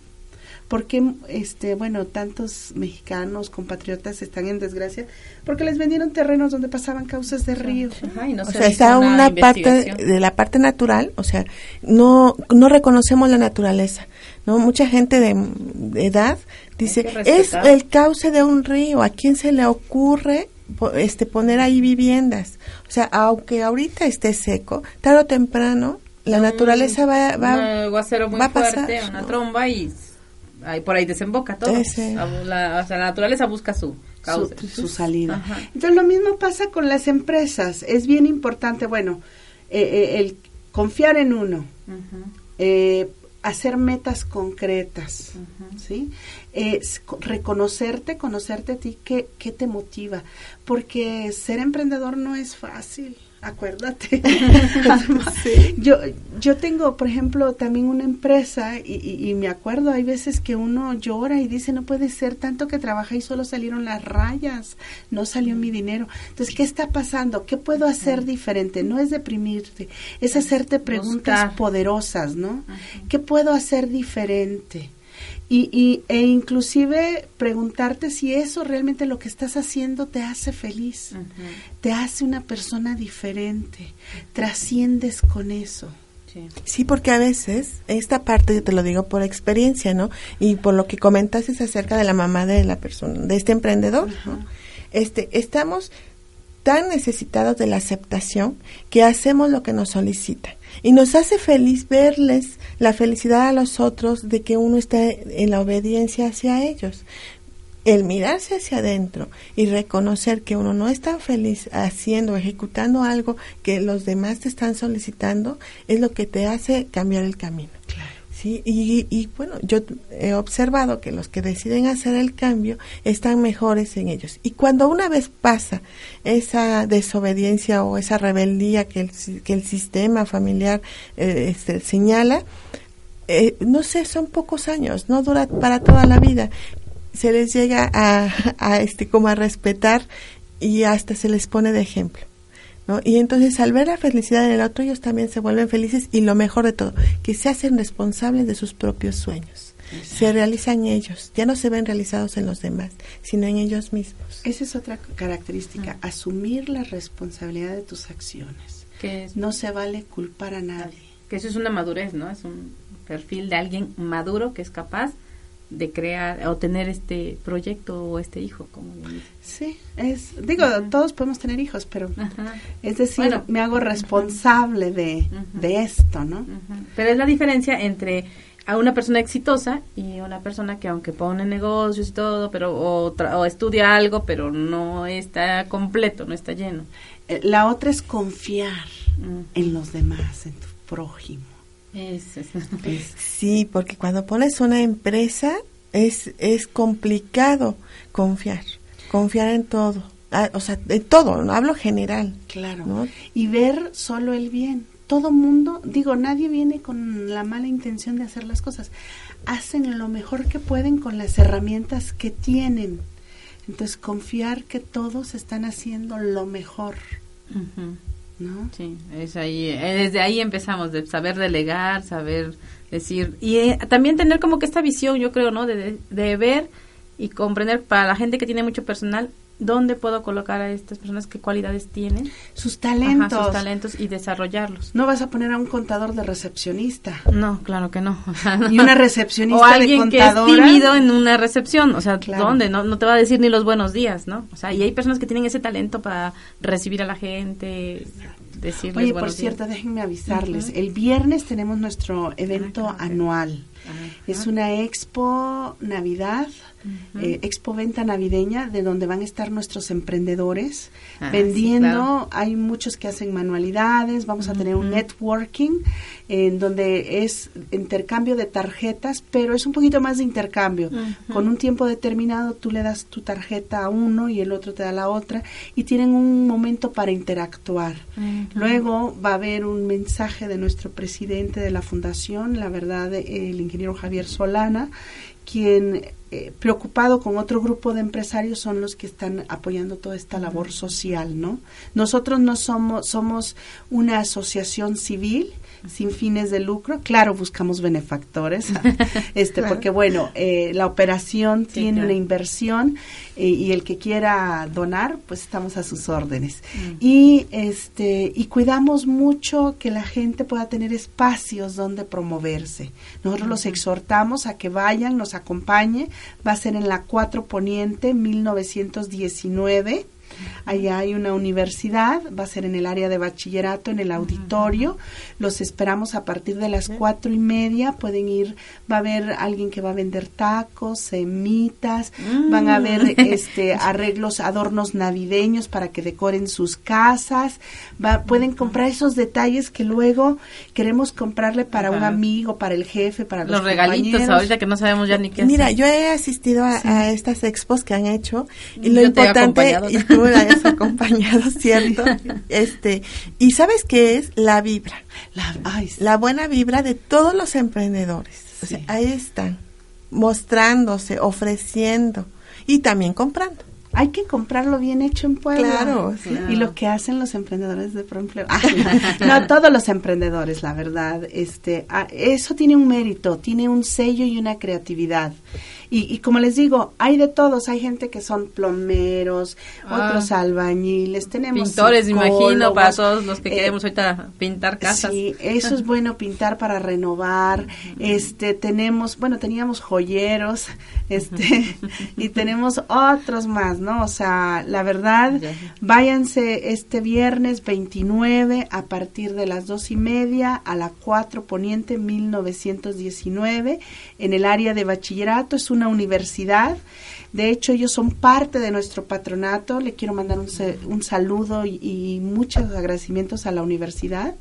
¿Por este, bueno, tantos mexicanos, compatriotas están en desgracia? Porque les vendieron terrenos donde pasaban causas de río. o sea, está una parte de la parte natural, o sea, no, no reconocemos la naturaleza. ¿no? Mucha gente de, edad dice, es el cauce de un río, ¿a quién se le ocurre este poner ahí viviendas? O sea, aunque ahorita esté seco, tarde o temprano la naturaleza va, va, va a pasar. una tromba y ahí, por ahí desemboca todo. La, o sea, la naturaleza busca su, su, salida. Entonces lo mismo pasa con las empresas. Es bien importante, bueno, eh, eh, el confiar en uno, eh, hacer metas concretas, ¿sí? reconocerte, conocerte a ti, ¿qué, ¿qué te motiva? Porque ser emprendedor no es fácil acuérdate. Yo yo tengo, por ejemplo, también una empresa y, y, me acuerdo, hay veces que uno llora y dice, no puede ser tanto que trabaja y solo salieron las rayas, no salió mi dinero. Entonces, ¿qué está pasando? ¿Qué puedo hacer diferente? No es deprimirte, es hacerte preguntas poderosas, ¿no? ¿Qué puedo hacer diferente? Y, y, e inclusive preguntarte si eso realmente lo que estás haciendo te hace feliz, te hace una persona diferente, trasciendes con eso. Sí. porque a veces, esta parte yo te lo digo por experiencia, ¿no? Y por lo que comentaste acerca de la mamá de la persona, de este emprendedor, Este, estamos tan necesitados de la aceptación que hacemos lo que nos solicitan. Y nos hace feliz verles la felicidad a los otros de que uno esté en la obediencia hacia ellos. El mirarse hacia adentro y reconocer que uno no está feliz haciendo, ejecutando algo que los demás te están solicitando, es lo que te hace cambiar el camino. Y, y, bueno, yo he observado que los que deciden hacer el cambio están mejores en ellos. Y cuando una vez pasa esa desobediencia o esa rebeldía que el, que el sistema familiar eh, este, señala, eh, no sé, son pocos años, no dura para toda la vida. Se les llega a, a este como a respetar y hasta se les pone de ejemplo. Y entonces al ver la felicidad en el otro, ellos también se vuelven felices y lo mejor de todo, que se hacen responsables de sus propios sueños. Se realizan ellos, ya no se ven realizados en los demás, sino en ellos mismos. Esa es otra característica, ah. asumir la responsabilidad de tus acciones. Que no se vale culpar a nadie. Que eso es una madurez, ¿no? Es un perfil de alguien maduro que es capaz de crear o tener este proyecto o este hijo como sí es digo todos podemos tener hijos pero es decir me hago responsable de, de esto no pero es la diferencia entre a una persona exitosa y una persona que aunque pone negocios y todo pero o, o estudia algo pero no está completo no está lleno. Eh, la otra es confiar en los demás en tu prójimo Sí, porque cuando pones una empresa es, es complicado confiar, confiar en todo. Ah, o sea, de todo, ¿no? hablo general. Claro. Y ver solo el bien. Todo mundo, digo, nadie viene con la mala intención de hacer las cosas. Hacen lo mejor que pueden con las herramientas que tienen. Entonces, confiar que todos están haciendo lo mejor. ¿No? Sí, es ahí, eh, desde ahí empezamos, de saber delegar, saber decir, y eh, también tener como que esta visión, yo creo, ¿no? De, de, ver y comprender para la gente que tiene mucho personal, dónde puedo colocar a estas personas, qué cualidades tienen. Sus talentos. sus talentos y desarrollarlos. No vas a poner a un contador de recepcionista. No, claro que no. y una recepcionista o alguien que es tímido en una recepción. O sea, ¿dónde? No, no te va a decir ni los buenos días, ¿no? O sea, y hay personas que tienen ese talento para recibir a la gente. Decirles Oye, por cierto, déjenme avisarles. El viernes tenemos nuestro evento ah, anual. Es una expo Navidad eh, expo venta navideña de donde van a estar nuestros emprendedores ah, vendiendo. Hay muchos que hacen manualidades, vamos a tener un networking en donde es intercambio de tarjetas, pero es un poquito más de intercambio. Con un tiempo determinado tú le das tu tarjeta a uno y el otro te da la otra y tienen un momento para interactuar. Luego va a haber un mensaje de nuestro presidente de la fundación, la verdad, el ingeniero Javier Solana, quien eh, preocupado con otro grupo de empresarios son los que están apoyando toda esta labor social, ¿no? Nosotros no somos somos una asociación civil sin fines de lucro. Claro, buscamos benefactores, este, porque bueno, eh, la operación tiene una inversión eh, y el que quiera donar, pues estamos a sus órdenes. Mm. Y este, y cuidamos mucho que la gente pueda tener espacios donde promoverse. Nosotros los exhortamos a que vayan, nos acompañen. Va a ser en la 4 Poniente 1919 Allá hay una universidad, va a ser en el área de bachillerato, en el auditorio. Los esperamos a partir de las cuatro y media. Pueden ir, va a haber alguien que va a vender tacos, semitas, van a haber mm. este arreglos, adornos navideños para que decoren sus casas. Va, pueden comprar esos detalles que luego queremos comprarle para un amigo, para el jefe, para los, los regalitos ahorita que no sabemos ya ni qué. Mira, yo he asistido a, estas expos que han hecho y lo importante y tú hayas acompañado, ¿cierto? Este, y ¿sabes qué es? La vibra. La, la buena vibra de todos los emprendedores. ahí están, mostrándose, ofreciendo y también comprando hay que comprarlo bien hecho en Puebla. Claro, Y lo que hacen los emprendedores de Proempleo. no, todos los emprendedores, la verdad. Este, ah, eso tiene un mérito, tiene un sello y una creatividad. Y, como les digo, hay de todos. Hay gente que son plomeros, ah. otros albañiles, tenemos pintores, imagino, para todos los que eh, queremos ahorita pintar casas. Sí, eso es bueno pintar para renovar. Este, tenemos, bueno, teníamos joyeros, este, y tenemos otros más, ¿no? O sea, la verdad, váyanse este viernes 29 a partir de las dos y media a la 4 Poniente 1919 en el área de bachillerato. Es una universidad. De hecho, ellos son parte de nuestro patronato. Le quiero mandar un, un saludo y, muchos agradecimientos a la universidad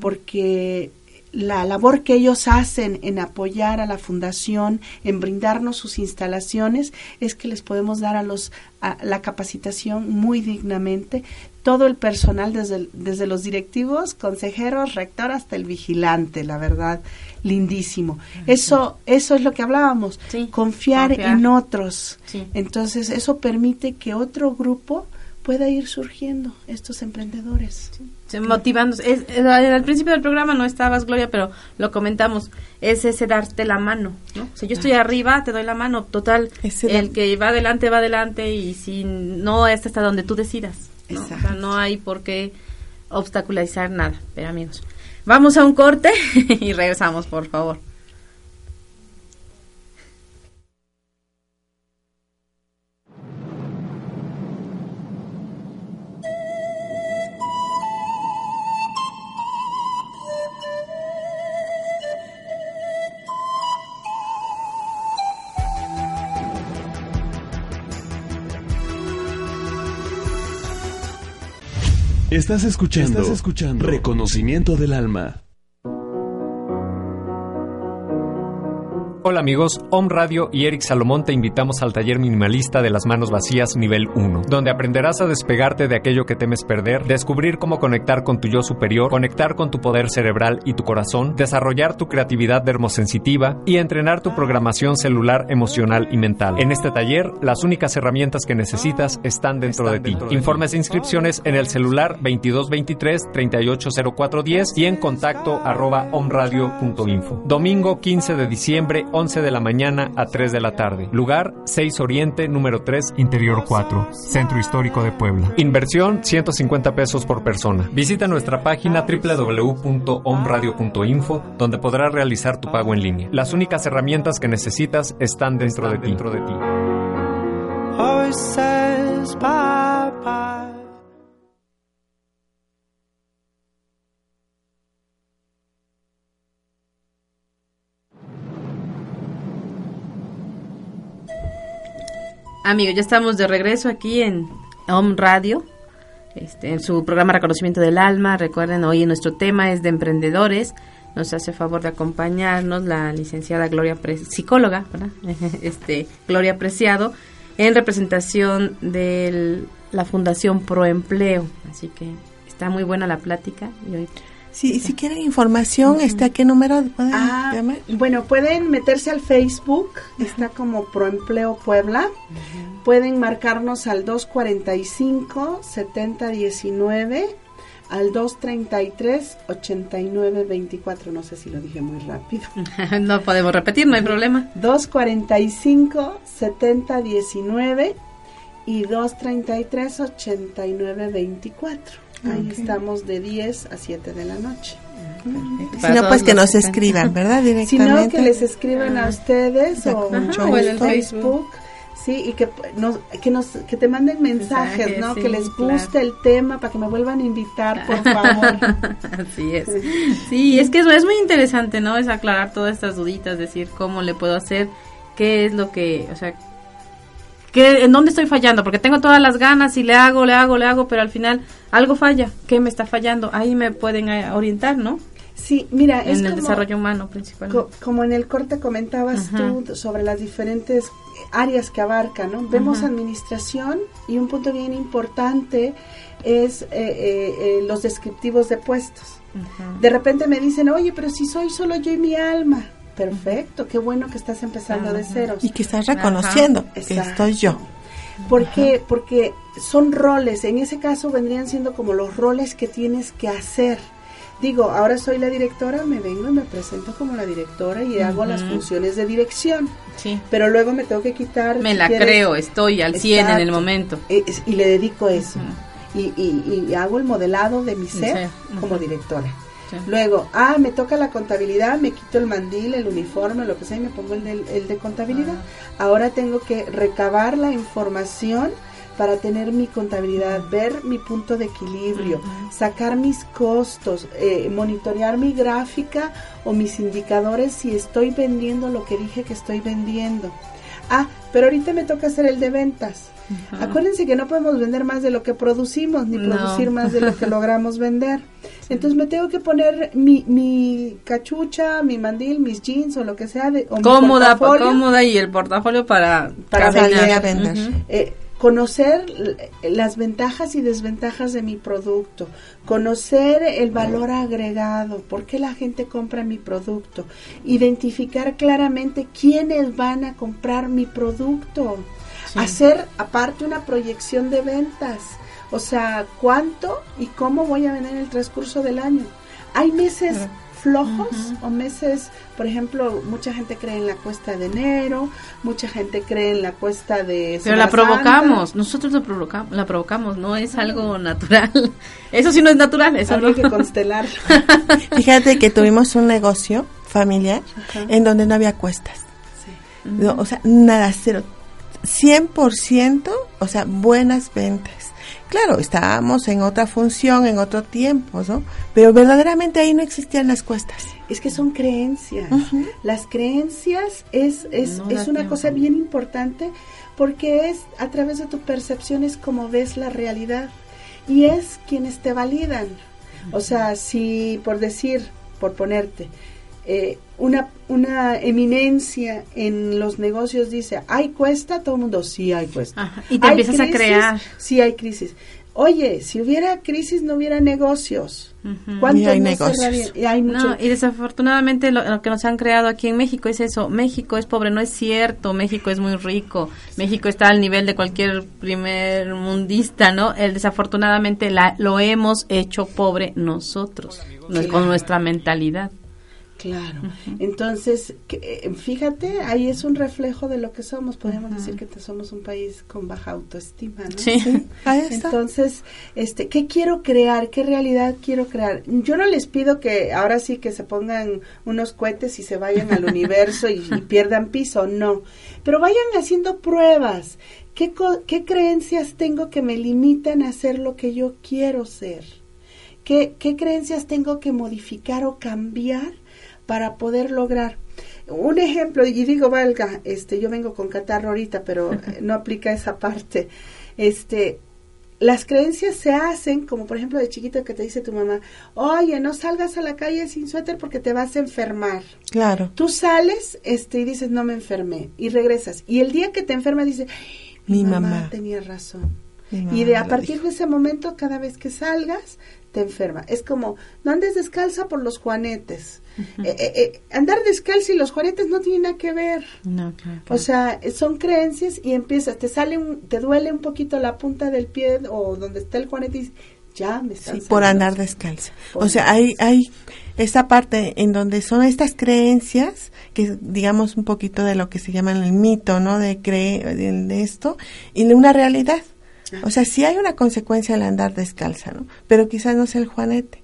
porque la labor que ellos hacen en apoyar a la fundación, en brindarnos sus instalaciones, es que les podemos dar a los la capacitación muy dignamente. Todo el personal, desde, desde los directivos, consejeros, rector hasta el vigilante, la verdad lindísimo. Eso, eso es lo que hablábamos, confiar, en otros. Entonces, eso permite que otro grupo pueda ir surgiendo, estos emprendedores. Motivándose. al principio del programa no estabas, Gloria, pero lo comentamos. Es ese darte la mano, ¿no? O yo estoy arriba, te doy la mano. Total, el que va adelante, va adelante. Y si no, es hasta donde tú decidas. ¿No? O sea, no hay por qué obstaculizar nada. Pero amigos, Vamos a un corte y regresamos, por favor. Estás escuchando, Estás escuchando Reconocimiento del Alma. Hola amigos, Om Radio y Eric Salomón te invitamos al taller minimalista de las manos vacías nivel 1, donde aprenderás a despegarte de aquello que temes perder, descubrir cómo conectar con tu yo superior, conectar con tu poder cerebral y tu corazón, desarrollar tu creatividad dermosensitiva y entrenar tu programación celular, emocional y mental. En este taller, las únicas herramientas que necesitas están dentro de ti. Informes e inscripciones en el celular 2223 380410 y en contacto arroba omradio.info. Domingo 15 de diciembre 11 de la mañana a 3 de la tarde. Lugar 6 Oriente, número 3, Interior 4, Centro Histórico de Puebla. Inversión 150 pesos por persona. Visita nuestra página www.omradio.info donde podrás realizar tu pago en línea. Las únicas herramientas que necesitas están dentro de ti. Dentro de ti. Amigos, ya estamos de regreso aquí en Home Radio, este, en su programa Reconocimiento del Alma. Recuerden, hoy nuestro tema es de emprendedores. Nos hace favor de acompañarnos la licenciada Gloria, psicóloga, este, Gloria Preciado, en representación de la Fundación Proempleo. Así que está muy buena la plática y hoy Sí, si quieren información, ¿está qué número pueden ah, llamar? Bueno, pueden meterse al Facebook, está como Proempleo Puebla. Pueden marcarnos al 245 7019 al 233 8924, no sé si lo dije muy rápido. no podemos repetir, no hay problema. 245 7019 y 233 8924. Ahí estamos de 10 a siete de la noche. Si no, pues que nos escriban, ¿verdad? Directamente. Si no, que les escriban a ustedes o, en el Facebook. Sí, y que nos, que nos que te manden mensajes, ¿no? que les guste el tema para que me vuelvan a invitar, por favor. Así es. Sí, es que es, es muy interesante, ¿no? Es aclarar todas estas duditas, decir cómo le puedo hacer, qué es lo que, o sea, ¿En dónde estoy fallando? Porque tengo todas las ganas y le hago, le hago, le hago, pero al final algo falla. ¿Qué me está fallando? Ahí me pueden eh, orientar, ¿no? Sí, mira, en es el desarrollo humano principalmente. como en el corte comentabas tú sobre las diferentes áreas que abarca, ¿no? Vemos administración y un punto bien importante es eh, eh, los descriptivos de puestos. De repente me dicen, oye, pero si soy solo yo y mi alma, Perfecto, qué bueno que estás empezando de cero. Y que estás reconociendo que estoy yo. ¿Por Porque son roles, en ese caso vendrían siendo como los roles que tienes que hacer. Digo, ahora soy la directora, me vengo y me presento como la directora y hago las funciones de dirección. Sí. Pero luego me tengo que quitar. Me la creo, estoy al 100 en el momento. y le dedico eso. y, y, hago el modelado de mi ser como directora. Luego, ah, me toca la contabilidad, me quito el mandil, el uniforme, lo que sea, y me pongo el de, el de contabilidad. Ah. Ahora tengo que recabar la información para tener mi contabilidad, ver mi punto de equilibrio, sacar mis costos, eh, monitorear mi gráfica o mis indicadores si estoy vendiendo lo que dije que estoy vendiendo. Ah, pero ahorita me toca hacer el de ventas. Acuérdense que no podemos vender más de lo que producimos, ni producir más de lo que logramos vender. Entonces me tengo que poner mi, mi cachucha, mi mandil, mis jeans o lo que sea. De, cómoda, cómoda y el portafolio para, para, vender. Eh, conocer las ventajas y desventajas de mi producto, conocer el valor agregado, por qué la gente compra mi producto, identificar claramente quiénes van a comprar mi producto, hacer aparte una proyección de ventas o sea, ¿cuánto y cómo voy a vender en el transcurso del año? Hay meses flojos o meses, por ejemplo, mucha gente cree en la cuesta de enero, mucha gente cree en la cuesta de... Pero la provocamos, nosotros la provocamos, la provocamos, no es algo natural. Eso sí no es natural, eso Hay que constelar. Fíjate que tuvimos un negocio familiar en donde no había cuestas. Sí. o sea, nada, cero. 100%, o sea, buenas ventas Claro, estábamos en otra función, en otro tiempo, ¿no? Pero verdaderamente ahí no existían las cuestas. Es que son creencias. Las creencias es, es, es una cosa bien importante porque es a través de tu percepción es como ves la realidad y es quienes te validan. O sea, si por decir, por ponerte, eh, una, una eminencia en los negocios dice, hay cuesta, todo el mundo, sí hay cuesta. y te empiezas a crear. Sí hay crisis. Oye, si hubiera crisis no hubiera negocios. ¿Cuántos hay negocios? Y, hay mucho... y desafortunadamente lo, que nos han creado aquí en México es eso. México es pobre, no es cierto. México es muy rico. México está al nivel de cualquier primer mundista, ¿no? El, desafortunadamente la, lo hemos hecho pobre nosotros, con nuestra mentalidad. Claro. Entonces, eh, fíjate, ahí es un reflejo de lo que somos. Podríamos decir que somos un país con baja autoestima, ¿no? Sí. Entonces, este, ¿qué quiero crear? ¿Qué realidad quiero crear? Yo no les pido que ahora sí que se pongan unos cohetes y se vayan al universo y, pierdan piso, no. Pero vayan haciendo pruebas. ¿Qué, ¿Qué creencias tengo que me limitan a hacer lo que yo quiero ser? ¿Qué, ¿Qué creencias tengo que modificar o cambiar para poder lograr. Un ejemplo, y digo, valga, este, yo vengo con catarro ahorita, pero no aplica esa parte. Este, las creencias se hacen, como por ejemplo de chiquito que te dice tu mamá, oye, no salgas a la calle sin suéter porque te vas a enfermar. Claro. Tú sales este, y dices, no me enfermé, y regresas. Y el día que te enfermas dices, mi, mamá, tenía razón. y de a partir de ese momento, cada vez que salgas, te enferma. Es como, no andes descalza por los juanetes. Eh, eh, eh, andar descalzo y los juanetes no tienen nada que ver. O sea, son creencias y empiezas, te sale un, te duele un poquito la punta del pie o donde está el juanete y ya me está Sí, por andar descalza. o sea, hay, hay esta parte en donde son estas creencias, que digamos un poquito de lo que se llama el mito, ¿no? De creer de esto, y de una realidad. O sea, sí hay una consecuencia al andar descalza, ¿no? Pero quizás no sea el juanete.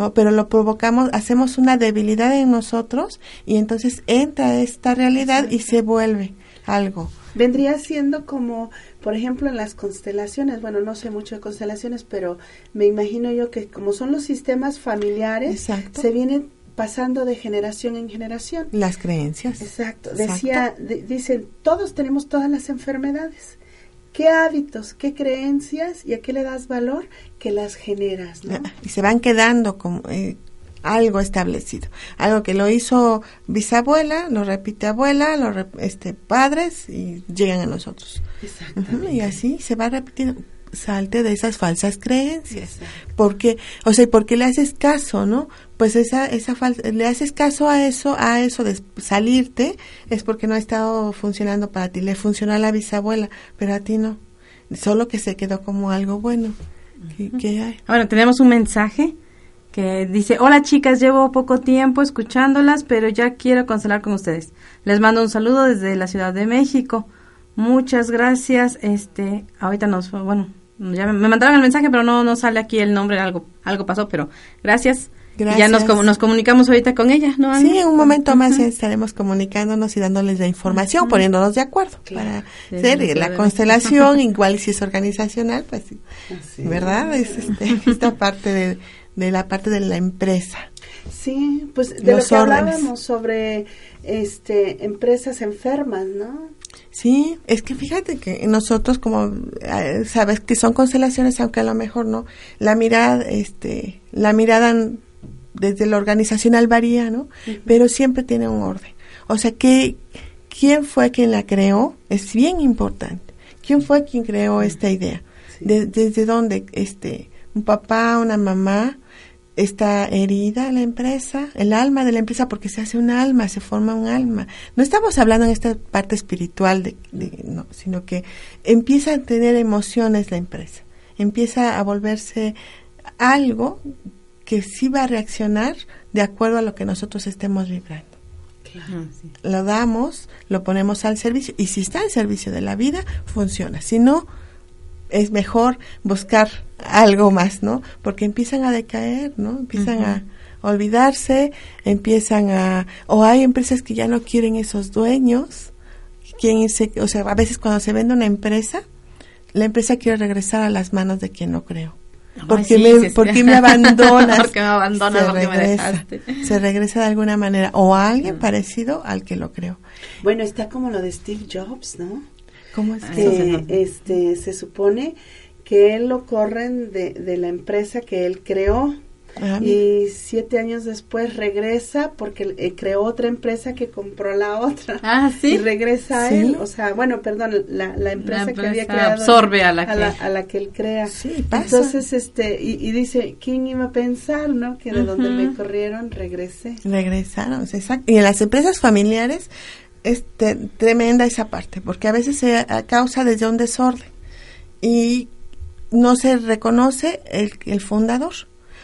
¿No? Pero lo provocamos, hacemos una debilidad en nosotros y entonces entra esta realidad y se vuelve algo. Vendría siendo como, por ejemplo, en las constelaciones, bueno, no sé mucho de constelaciones, pero me imagino yo que como son los sistemas familiares, se vienen pasando de generación en generación. Las creencias. Exacto. Decía, dicen, todos tenemos todas las enfermedades qué hábitos, qué creencias y a qué le das valor que las generas, ¿no? Y se van quedando como eh, algo establecido, algo que lo hizo bisabuela, lo repite abuela, lo este padres y llegan a nosotros. Exacto. y así se va repitiendo salte de esas falsas creencias. Porque, o sea, ¿por qué le haces caso, no? Pues esa, esa le haces caso a eso, a eso de salirte, es porque no ha estado funcionando para ti. Le funcionó a la bisabuela, pero a ti no. Solo que se quedó como algo bueno. ¿Qué, hay? Bueno, tenemos un mensaje que dice, hola chicas, llevo poco tiempo escuchándolas, pero ya quiero consolar con ustedes. Les mando un saludo desde la Ciudad de México. Muchas gracias. Este, ahorita nos, bueno, ya me, mandaron el mensaje, pero no, no sale aquí el nombre, algo, algo pasó, pero gracias. Gracias. ya nos, nos comunicamos ahorita con ella, ¿no? Sí, en un momento más estaremos comunicándonos y dándoles la información, poniéndonos de acuerdo para hacer la constelación, igual si es organizacional, pues, sí. ¿verdad? Es este, esta parte de, de, la parte de la empresa. Sí, pues de lo que hablábamos sobre este empresas enfermas, ¿no? Sí, es que fíjate que nosotros como eh, sabes que son constelaciones, aunque a lo mejor no, la mirada, este, la mirada desde lo organizacional varía, ¿no? Pero siempre tiene un orden. O sea que quién fue quien la creó es bien importante. ¿Quién fue quien creó esta idea? desde dónde, este, un papá, una mamá, está herida la empresa, el alma de la empresa, porque se hace un alma, se forma un alma. No estamos hablando en esta parte espiritual, de, no, sino que empieza a tener emociones la empresa, empieza a volverse algo que sí va a reaccionar de acuerdo a lo que nosotros estemos vibrando. Lo damos, lo ponemos al servicio y si está al servicio de la vida, funciona. Si no, es mejor buscar algo más, ¿no? Porque empiezan a decaer, ¿no? Empiezan a olvidarse, empiezan a... O hay empresas que ya no quieren esos dueños, quieren o sea, a veces cuando se vende una empresa, la empresa quiere regresar a las manos de quien no creo. Porque, me, porque me abandonas. porque me abandonas, porque me dejaste. Se regresa de alguna manera. O a alguien parecido al que lo creo. Bueno, está como lo de Steve Jobs, ¿no? ¿Cómo es que este, se supone que él lo corren de, de la empresa que él creó Ah, y siete años después regresa porque eh, creó otra empresa que compró la otra. Ah, sí. Y regresa a él. O sea, bueno, perdón, la, la, empresa, que había creado. Absorbe a la, que... a la, que él crea. Sí, pasa. Entonces, este, y, dice, ¿quién iba a pensar, no? Que de donde me corrieron, regresé. Regresaron, exacto. Y en las empresas familiares es tremenda esa parte, porque a veces se causa desde un desorden y no se reconoce el, el fundador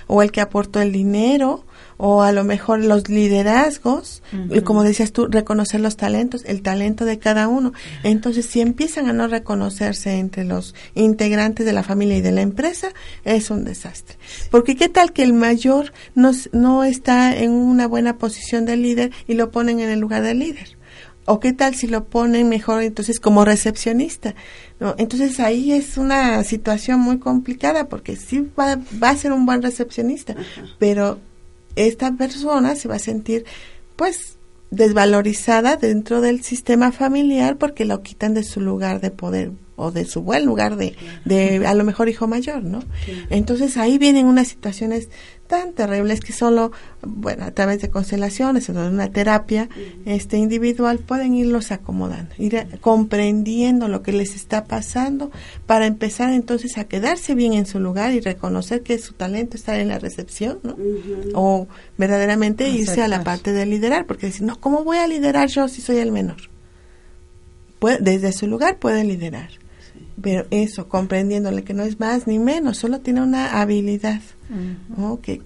o el que aportó el dinero o a lo mejor los liderazgos, como decías tú, reconocer los talentos, el talento de cada uno. Entonces, si empiezan a no reconocerse entre los integrantes de la familia y de la empresa, es un desastre. Porque qué tal que el mayor no, no está en una buena posición de líder y lo ponen en el lugar del líder o qué tal si lo ponen mejor entonces como recepcionista ¿no? entonces ahí es una situación muy complicada porque sí va, va a ser un buen recepcionista pero esta persona se va a sentir pues desvalorizada dentro del sistema familiar porque lo quitan de su lugar de poder o de su buen lugar de, de a lo mejor hijo mayor, ¿no? Entonces ahí vienen unas situaciones tan terribles que solo, bueno, a través de constelaciones o de una terapia este individual pueden irlos acomodando, ir comprendiendo lo que les está pasando para empezar entonces a quedarse bien en su lugar y reconocer que su talento está en la recepción, ¿no? O verdaderamente irse a la parte de liderar, porque decir, no, ¿cómo voy a liderar yo si soy el menor? desde su lugar puede liderar. Pero eso, comprendiéndole que no es más ni menos, solo tiene una habilidad que,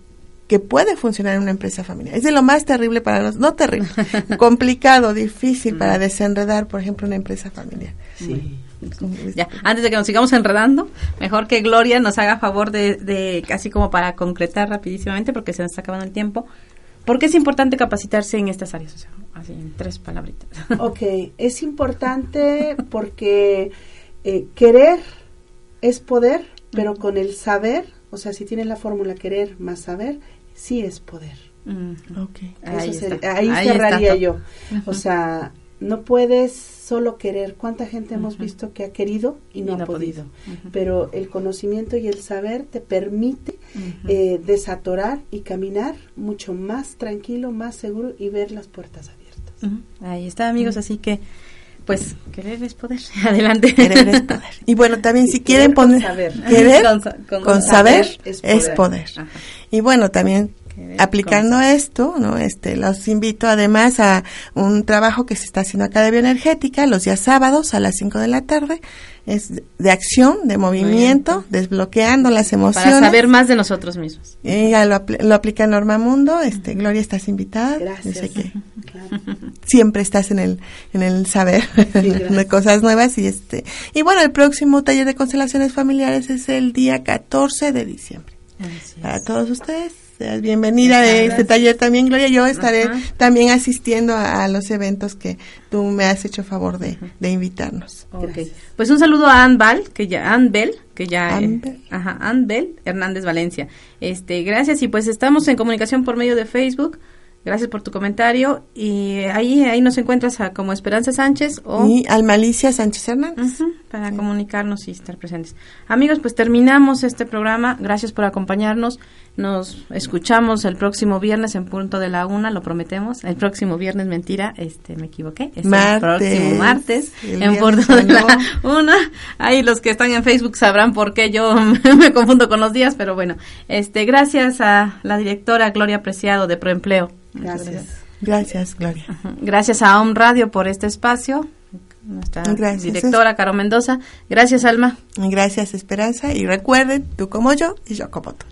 que puede funcionar en una empresa familiar. Es de lo más terrible para los, no terrible, complicado, difícil para desenredar, por ejemplo, una empresa familiar. Sí. Ya, antes de que nos sigamos enredando, mejor que Gloria nos haga favor de, de, casi como para concretar rapidísimamente, porque se nos está acabando el tiempo, ¿por qué es importante capacitarse en estas áreas? O sea, así en tres palabritas. Ok, es importante porque eh, querer es poder, pero con el saber o sea, si tienes la fórmula querer más saber, sí es poder. Mm, okay. ahí, cerraría yo. O sea, no puedes solo querer. ¿Cuánta gente hemos visto que ha querido y no, ha podido? Pero el conocimiento y el saber te permite eh, desatorar y caminar mucho más tranquilo, más seguro y ver las puertas abiertas. Ahí está, amigos. Así que pues querer es poder. Adelante. Querer es poder. Y bueno, también si quieren poner querer con, saber, es poder. Y bueno, también aplicando esto, ¿no? Este, los invito además a un trabajo que se está haciendo acá de bioenergética los días sábados a las 5 de la tarde es de acción, de movimiento, desbloqueando las emociones. Para saber más de nosotros mismos. Ella lo, lo aplica Norma Mundo. Este, Gloria, estás invitada. Gracias. que siempre estás en el, en el saber de cosas nuevas. Y, este, y bueno, el próximo taller de constelaciones familiares es el día 14 de diciembre. Para todos ustedes bienvenida de este taller también, Gloria. Yo estaré también asistiendo a, los eventos que tú me has hecho favor de, invitarnos. Okay. Pues un saludo a Ann que ya, Ann Bell, que ya, eh, ajá, Ann Bell Hernández Valencia. Este, gracias y pues estamos en comunicación por medio de Facebook. Gracias por tu comentario. Y ahí ahí nos encuentras como Esperanza Sánchez o... Y Almalicia Sánchez Hernández. para comunicarnos y estar presentes. Amigos, pues terminamos este programa. Gracias por acompañarnos. Nos escuchamos el próximo viernes en punto de la una, lo prometemos. El próximo viernes, mentira, este me equivoqué. Es el próximo martes en punto de la una. Ahí los que están en Facebook sabrán por qué yo me confundo con los días, pero bueno. Este, gracias a la directora Gloria Preciado de Proempleo Gracias. Gracias, Gloria. Gracias a OM Radio por este espacio. Nuestra directora, Caro Mendoza. Gracias, Alma. Gracias, Esperanza. Y recuerden, tú como yo y yo como tú.